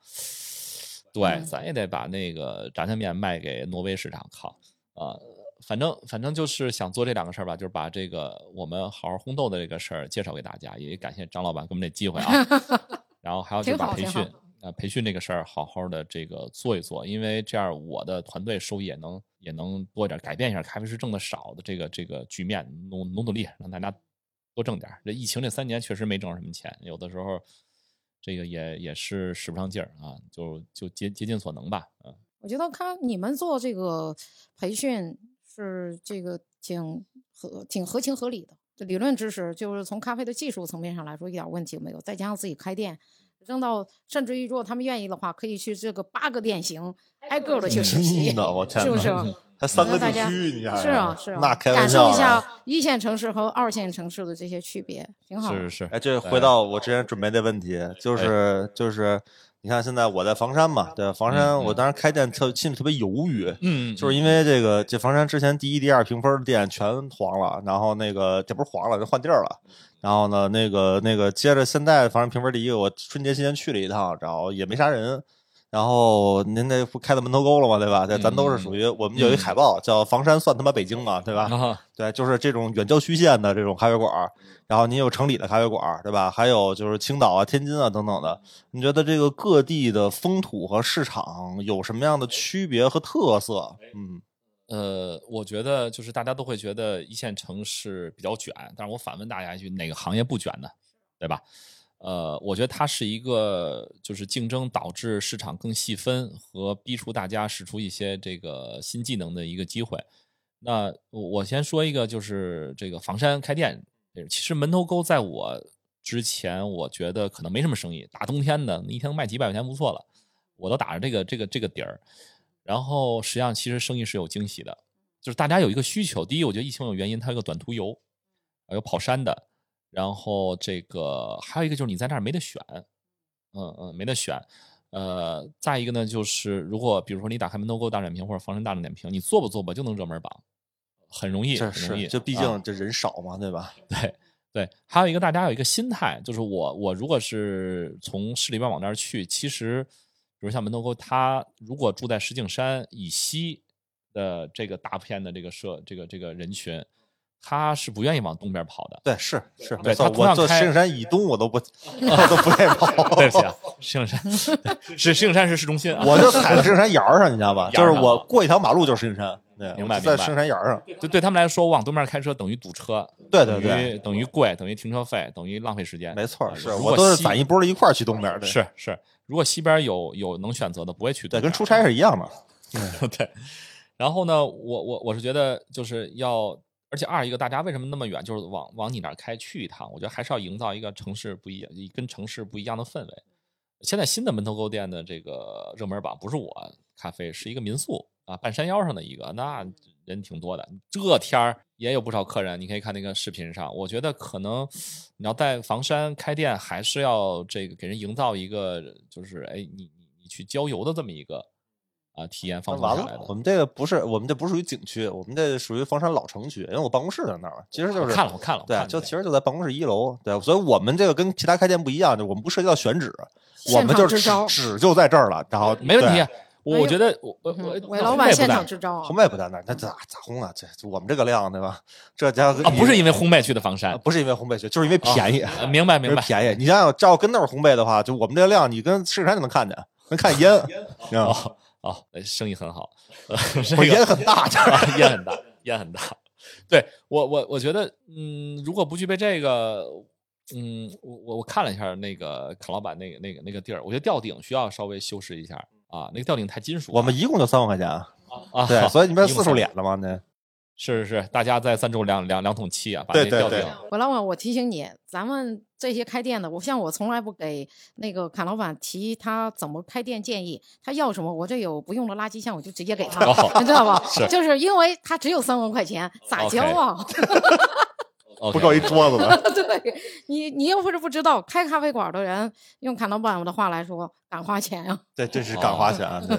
Speaker 2: 对，
Speaker 1: 嗯
Speaker 2: 咱也得把那个炸酱面卖给挪威市场，靠，啊、反正反正就是想做这两个事儿吧，就是把这个我们好好烘豆的这个事儿介绍给大家，也感谢张老板给我们这机会啊。然后还有就是
Speaker 1: 挺好挺
Speaker 2: 把培训啊、培训这个事儿好好的这个做一做，因为这样我的团队收益也能也能多一点，改变一下咖啡师挣的少的这个这个局面，努努努力让大家多挣点。这疫情这三年确实没挣什么钱，有的时候这个也也是使不上劲儿啊，就就竭竭尽所能吧，嗯。
Speaker 1: 我觉得看你们做这个培训是这个挺合挺合情合理的。理论知识就是从咖啡的技术层面上来说一点问题没有，再加上自己开店，扔到甚至于如果他们愿意的话，可以去这个八个店型挨个的去实习 是不是？
Speaker 3: 还三个地区，你想
Speaker 1: 是啊是啊，
Speaker 3: 那开玩
Speaker 1: 感
Speaker 3: 笑啊
Speaker 1: 受一下一线城市和二线城市的这些区别，挺好。
Speaker 2: 是是是，
Speaker 3: 哎，这回到我之前准备的问题，
Speaker 2: 哎
Speaker 3: 就是就是，你看现在我在房山嘛，对吧？房山
Speaker 2: 嗯
Speaker 3: 我当时开店特心里特别犹豫，
Speaker 2: 嗯，
Speaker 3: 就是因为这个这房山之前第一、第二评分的店全黄了，然后那个这不是黄了，就换地儿了。然后呢，那个那个接着现在房山评分第一个，我春节期间去了一趟，然后也没啥人。然后您那不开到门头沟了吗？对吧？对，咱都是属于我们有一海报叫“房山算他妈北京”嘛，对吧？
Speaker 2: 啊，
Speaker 3: 对，就是这种远郊区县的这种咖啡馆儿，然后您有城里的咖啡馆儿，对吧？还有就是青岛啊、天津啊等等的。你觉得这个各地的风土和市场有什么样的区别和特色？嗯，
Speaker 2: 呃，我觉得就是大家都会觉得一线城市比较卷，但是我反问大家一句，哪个行业不卷呢？对吧？呃，我觉得它是一个就是竞争导致市场更细分和逼出大家使出一些这个新技能的一个机会。那我先说一个，就是这个房山开店，其实门头沟在我之前，我觉得可能没什么生意，大冬天的，你一天卖几百块钱不错了，我都打着这个这个这个底儿。然后实际上其实生意是有惊喜的，就是大家有一个需求。第一，我觉得疫情有原因，它有个短途游，啊有跑山的，然后这个还有一个就是你在那儿没得选，嗯嗯，没得选。呃，再一个呢，就是如果比如说你打开门头沟大点评或者房山大众点评，你做吧做吧就能热门榜，很容易，
Speaker 3: 这
Speaker 2: 很容易。
Speaker 3: 是，就毕
Speaker 2: 啊
Speaker 3: 竟这人少嘛，对吧？
Speaker 2: 对对，还有一个大家有一个心态，就是我我如果是从市里边往那儿去，其实比如像门头沟，他如果住在石景山以西的这个大片的这个社这个这个人群，他是不愿意往东边跑的。
Speaker 3: 对，是是，没错。我做石景山以东，我都不，我都不愿意跑。
Speaker 2: 对不起啊，石景山对是石景山是市中心啊。
Speaker 3: 我就踩在石景山沿儿上，你知道吧？就是我过一条马路就是石景山，对，
Speaker 2: 明白明白
Speaker 3: 在石景山沿儿上。
Speaker 2: 就对他们来说，我往东边开车等于堵车，
Speaker 3: 对对对，
Speaker 2: 等于贵，等于停车费，等于浪费时间。
Speaker 3: 没错，
Speaker 2: 啊
Speaker 3: 是我都是攒一波儿一块儿去东边
Speaker 2: 是是，如果西边有有能选择的，不会去
Speaker 3: 对，跟出差是一样的。
Speaker 2: 对，然后呢，我我我是觉得就是要，而且二一个大家为什么那么远，就是往往你那儿开去一趟，我觉得还是要营造一个城市不一样，跟城市不一样的氛围。现在新的门头沟店的这个热门榜不是我咖啡，是一个民宿啊，半山腰上的一个，那人挺多的。这天儿也有不少客人，你可以看那个视频上。我觉得可能你要在房山开店，还是要这个给人营造一个，就是哎，你你你去郊游的这么一个啊体验放松下来的，。
Speaker 3: 了我们这个不是，我们这不属于景区，我们这属于房山老城区，因为我办公室在那儿，其实就是
Speaker 2: 看了，我看了，
Speaker 3: 对啊，就其实就在办公室一楼，对，所以我们这个跟其他开店不一样，就我们不涉及到选址，我们就是址就在这儿了，然后
Speaker 2: 没问题。我觉得我我我
Speaker 1: 老板现场支招啊
Speaker 3: 烘，焙不在那儿，那咋咋烘啊？这我们这个量对吧？这家伙
Speaker 2: 啊，不是因
Speaker 3: 为
Speaker 2: 为烘焙去的房山，
Speaker 3: 不是因为烘焙去，就是因为便宜，
Speaker 2: 呃明白明白。
Speaker 3: 便宜。你想想，照跟那儿烘焙的话，就我们这个量，你跟石景山就能看见，能看见烟，你知道吗？
Speaker 2: 哦生意很好，呃，这个
Speaker 3: 烟很大，
Speaker 2: 烟很大，烟很大。对我我我觉得，嗯，如果不具备这个，嗯，我我我看了一下那个康老板那个那个那个地儿，我觉得吊顶需要稍微修饰一下啊，那个吊顶太金属。
Speaker 3: 我们一共就三万块钱啊，
Speaker 2: 啊，
Speaker 3: 对，所以你们
Speaker 2: 是
Speaker 3: 四处脸了吗，那
Speaker 2: 是是是，大家再赞助两两两桶气啊，把
Speaker 3: 对对对
Speaker 2: 那吊顶
Speaker 1: 我老板，我提醒你，咱们这些开店的，我像我从来不给那个侃老板提他怎么开店建议，他要什么，我这有不用的垃圾箱，我就直接给他，
Speaker 2: 哦
Speaker 1: 你知道吧？
Speaker 2: 是
Speaker 1: 就是因为他只有三万块钱，咋交啊
Speaker 3: 不够一桌子的。
Speaker 1: 对你，你又不是不知道，开咖啡馆的人用侃老板的话来说，敢花钱呀、
Speaker 3: 对，这是敢花钱啊。对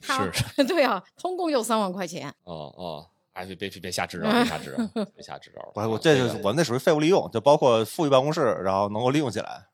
Speaker 2: 是
Speaker 1: 对啊，通共有三万块钱。
Speaker 2: 哦哦，哎，别别别别瞎支招，别瞎支招，别瞎支招。
Speaker 3: 我
Speaker 2: 啊
Speaker 3: 我这就是
Speaker 2: 个
Speaker 3: 我那属于废物利用，就包括富裕办公室，然后能够利用起来。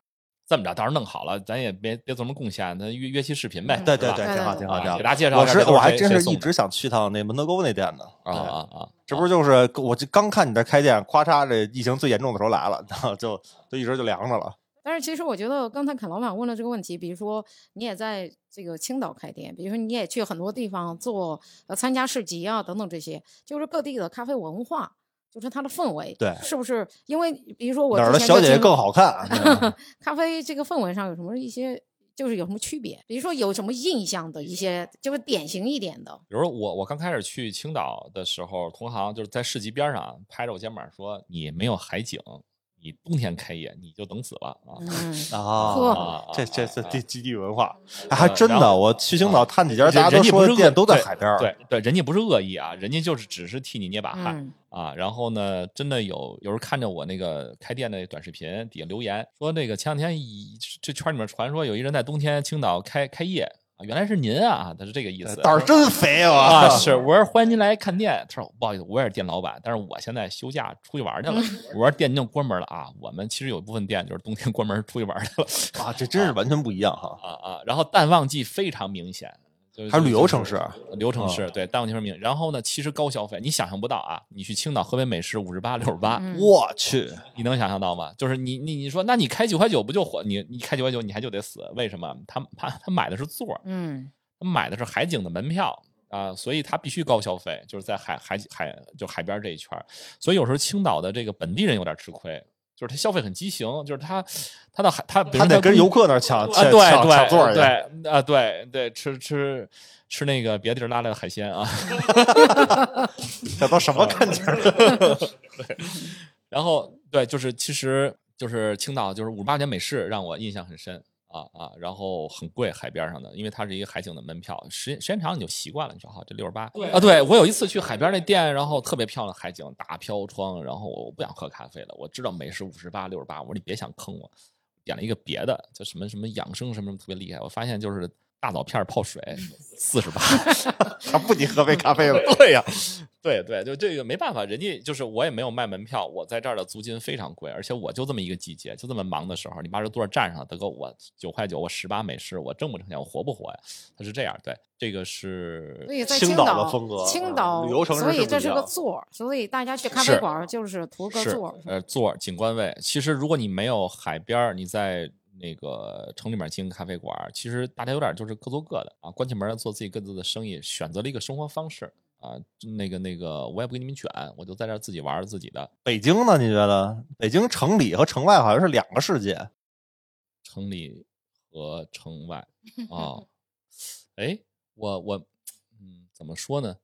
Speaker 2: 这么着，到时候弄好了，咱也别别做什么贡献，咱约约期视频呗，
Speaker 3: 对对对，挺好挺好挺好
Speaker 2: 啊给。大家介绍
Speaker 3: 我我还真是一直想去趟那门头沟那店的
Speaker 2: 啊啊啊！
Speaker 3: 这不是就是我这刚看你这开店，咔嚓，这疫情最严重的时候来了，然后就就一直就凉着了。
Speaker 1: 但是其实我觉得刚才侃老板问了这个问题，比如说你也在这个青岛开店，比如说你也去很多地方做呃参加市集啊等等这些，就是各地的咖啡文化，就是它的氛围，
Speaker 3: 对
Speaker 1: 是不是？因为比如说我
Speaker 3: 哪儿的小姐姐更好看？
Speaker 1: 咖啡这个氛围上有什么一些，就是有什么区别？比如说有什么印象的一些，就是典型一点的，
Speaker 2: 比如说我我刚开始去青岛的时候，同行就是在市集边上拍着我肩膀说：“你没有海景，你冬天开业你就等死了啊！”
Speaker 1: 嗯，
Speaker 3: 啊这这这
Speaker 2: 啊
Speaker 3: 这基地文化，哎还真的。我去青岛
Speaker 2: 啊
Speaker 3: 探几家，
Speaker 2: 人
Speaker 3: 大家都说店都在海边儿。
Speaker 2: 对对，人家不是恶意啊，人家就是只是替你捏把汗。
Speaker 1: 嗯
Speaker 2: 啊，然后呢，真的有有人看着我那个开店的短视频底下留言说，那个前两天一这圈里面传说有一人在冬天青岛开开业啊，原来是您啊，他是这个意思。
Speaker 3: 胆儿真肥啊！
Speaker 2: 啊，是，我说欢迎您来看店。他说不好意思，我也是店老板，但是我现在休假出去玩去了。我说店已经关门了啊，我们其实有一部分店就是冬天关门出去玩去了
Speaker 3: 啊，这真是完全不一样哈。
Speaker 2: 啊啊，然后淡旺季非常明显。就是
Speaker 3: 还是旅游城市
Speaker 2: 旅游城市
Speaker 3: 啊
Speaker 2: 对，淡旺季非常明。然后呢，其实高消费，你想象不到啊！你去青岛河北美食五十八、六十八，
Speaker 1: 嗯
Speaker 3: 我去，
Speaker 2: 你能想象到吗？就是你你你说，那你开九块九不就火？你你开九块九，你还就得死？为什么？他他他买的是座儿，
Speaker 1: 嗯
Speaker 2: 他买的是海景的门票啊、所以他必须高消费，就是在海海海就海边这一圈儿所以有时候青岛的这个本地人有点吃亏，就是他消费很畸形，就是他他的海他比如
Speaker 3: 还得跟游客那儿抢
Speaker 2: 啊，
Speaker 3: 抢
Speaker 2: 对
Speaker 3: 抢抢座儿。
Speaker 2: 对啊，对对，吃吃吃那个别的地儿拉来的海鲜啊。
Speaker 3: 这都什么感觉？对？
Speaker 2: 然后对，就是其实就是青岛就是五十八年美式让我印象很深啊啊，然后很贵海边上的，因为它是一个海景的门票，时间时间长你就习惯了，你说好这六十八啊，对我有一次去海边那店，然后特别漂亮海景大飘窗，然后我不想喝咖啡了，我知道美式五十八六十八，我说你别想坑我，点了一个别的叫什么什么养生什么什么特别厉害，我发现就是大枣片泡水四十八。
Speaker 3: 还不仅喝杯咖啡了。
Speaker 2: 对呀、对对，就这个没办法，人家就是我也没有卖门票，我在这儿的租金非常贵，而且我就这么一个季节，就这么忙的时候，你把这多少占上，大哥我九块九，我十八美式，我挣不挣钱，我活不活呀？他是这样，对，这个是
Speaker 1: 所以在
Speaker 3: 青岛的风格嗯
Speaker 1: 青岛
Speaker 3: 旅游城市
Speaker 1: 所以这是个座儿，所以大家去咖啡馆儿就是图个座儿。
Speaker 2: 呃座儿景观位。其实如果你没有海边儿，你在那个城里面经营咖啡馆儿，其实大家有点就是各做各的啊，关起门来做自己各自的生意，选择了一个生活方式啊。那个那个，我也不给你们卷，我就在这儿自己玩儿自己的。
Speaker 3: 北京呢？你觉得北京城里和城外好像是两个世界？
Speaker 2: 城里和城外 啊。哎，我我嗯，怎么说呢？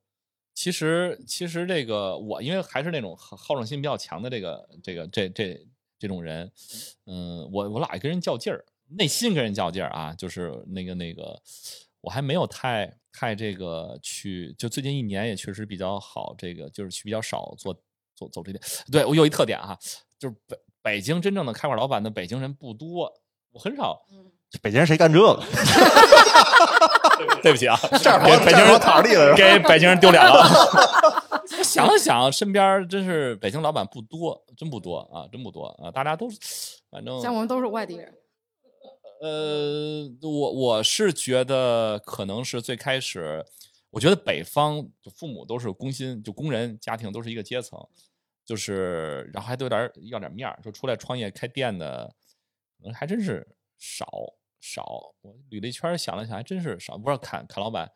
Speaker 2: 其实其实这个我因为还是那种好好胜心比较强的这个这个这这这种人，嗯，我我老爱跟人较劲儿，内心跟人较劲儿啊，就是那个那个，我还没有太太这个去，就最近一年也确实比较好，这个就是去比较少做做走这点。对我有一特点哈、就是北北京真正的开馆老板的北京人不多，我很少。
Speaker 3: 北京人谁干这个？
Speaker 2: 对不起啊，
Speaker 3: 这儿
Speaker 2: 给北京人
Speaker 3: 塔地了。
Speaker 2: 给北京人丢脸了。我想了想，身边真是北京老板不多，真不多啊，真不多啊，大家都反正
Speaker 1: 像我们都是外地人，
Speaker 2: 呃，我我是觉得可能是最开始，我觉得北方就父母都是工薪，就工人家庭都是一个阶层，就是然后还都有点要点面儿，就出来创业开店的，还真是少少。我捋了一圈，想了想，还真是少。不知道侃侃老板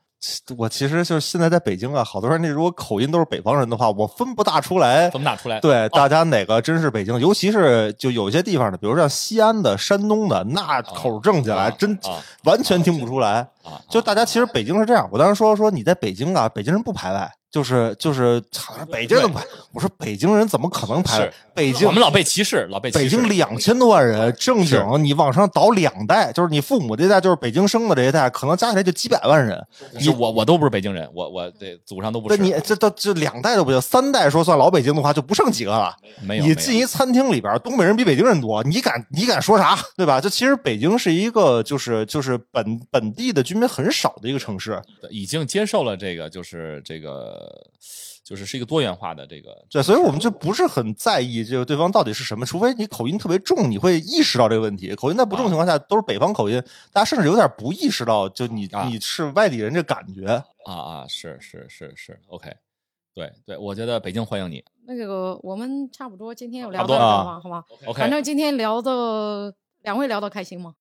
Speaker 3: 我其实就是现在在北京啊，好多人那如果口音都是北方人的话，我分不大出来。
Speaker 2: 分不大出来。
Speaker 3: 对，大家哪个真是北京？尤其是就有些地方的，比如像西安的、山东的，那口正起来真
Speaker 2: 啊
Speaker 3: 完全听不出来。
Speaker 2: 啊，
Speaker 3: 就大家其实北京是这样，我当时说说你在北京啊，北京人不排外，就是就是操北京人不排，我说北京人怎么可能排？北京
Speaker 2: 我们老被歧视，老被歧视
Speaker 3: 北京两千多万人，正经你往上倒两代，就是你父母这代就是北京生的这一代，可能加起来就几百万人。
Speaker 2: 你我我都不是北京人，我我这祖上都不是。
Speaker 3: 你这都这两代都不行，三代说算老北京的话就不剩几个了。
Speaker 2: 没有
Speaker 3: 你进一餐厅里边，东北人比北京人多，你敢你敢说啥？对吧？就其实北京是一个就是就是本本地的居民很少的一个城市。
Speaker 2: 已经接受了这个，就是这个，就是是一个多元化的这个。
Speaker 3: 对，所以我们就不是很在意这个对方到底是什么，除非你口音特别重，你会意识到这个问题。口音在不重的情况下都是北方口音，大家甚至有点不意识到，就你
Speaker 2: 啊
Speaker 3: 你是外地人这感觉。
Speaker 2: 啊啊，是是是是，OK，对对，我觉得北京欢迎你
Speaker 1: 那个我们差不多今天有聊到这儿吗？好吗
Speaker 2: ？，OK，
Speaker 1: 反正今天聊的两位聊的开心吗？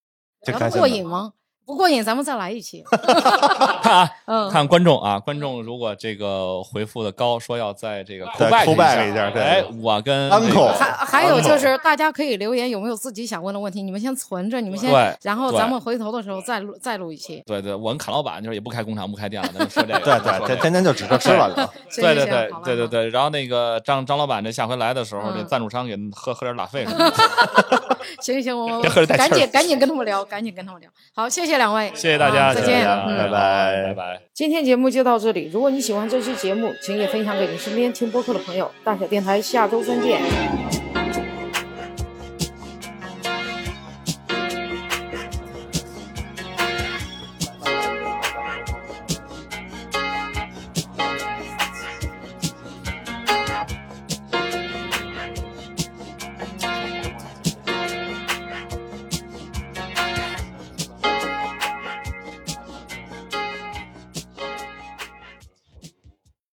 Speaker 1: 聊
Speaker 3: 的
Speaker 1: 过瘾吗？不过瘾，咱们再来一期。
Speaker 2: 看啊，
Speaker 1: 嗯，
Speaker 2: 看观众啊，观众如果这个回复的高，说要在这个
Speaker 3: 再
Speaker 2: back
Speaker 3: call back
Speaker 2: 一
Speaker 3: 一下对
Speaker 2: 哎，我跟
Speaker 3: Uncle
Speaker 1: 还还有就是，大家可以留言有没有自己想问的问题，你们先存着，你们先
Speaker 2: 对，
Speaker 1: 然后
Speaker 2: 对
Speaker 1: 咱们回头的时候再录再录一期。
Speaker 2: 对对，我跟侃老板就是也不开工厂不开店了，咱就说这个，
Speaker 3: 对对，天天天就指着吃了就。
Speaker 2: 对对对对对对，然后那个张张老板这下回来的时候，
Speaker 1: 嗯
Speaker 2: 这赞助商给喝喝点拉菲什么的。
Speaker 1: 行行，我
Speaker 2: 别喝着带气儿
Speaker 1: 赶紧赶紧跟他们聊，赶紧跟他们聊。好，谢谢两位，
Speaker 2: 谢谢大家，
Speaker 1: 好再见
Speaker 2: 谢谢，
Speaker 1: 嗯
Speaker 3: 拜拜
Speaker 2: 拜拜。
Speaker 1: 今天节目就到这里。如果你喜欢这期节目，请也分享给你身边听播客的朋友。大小电台下周三见。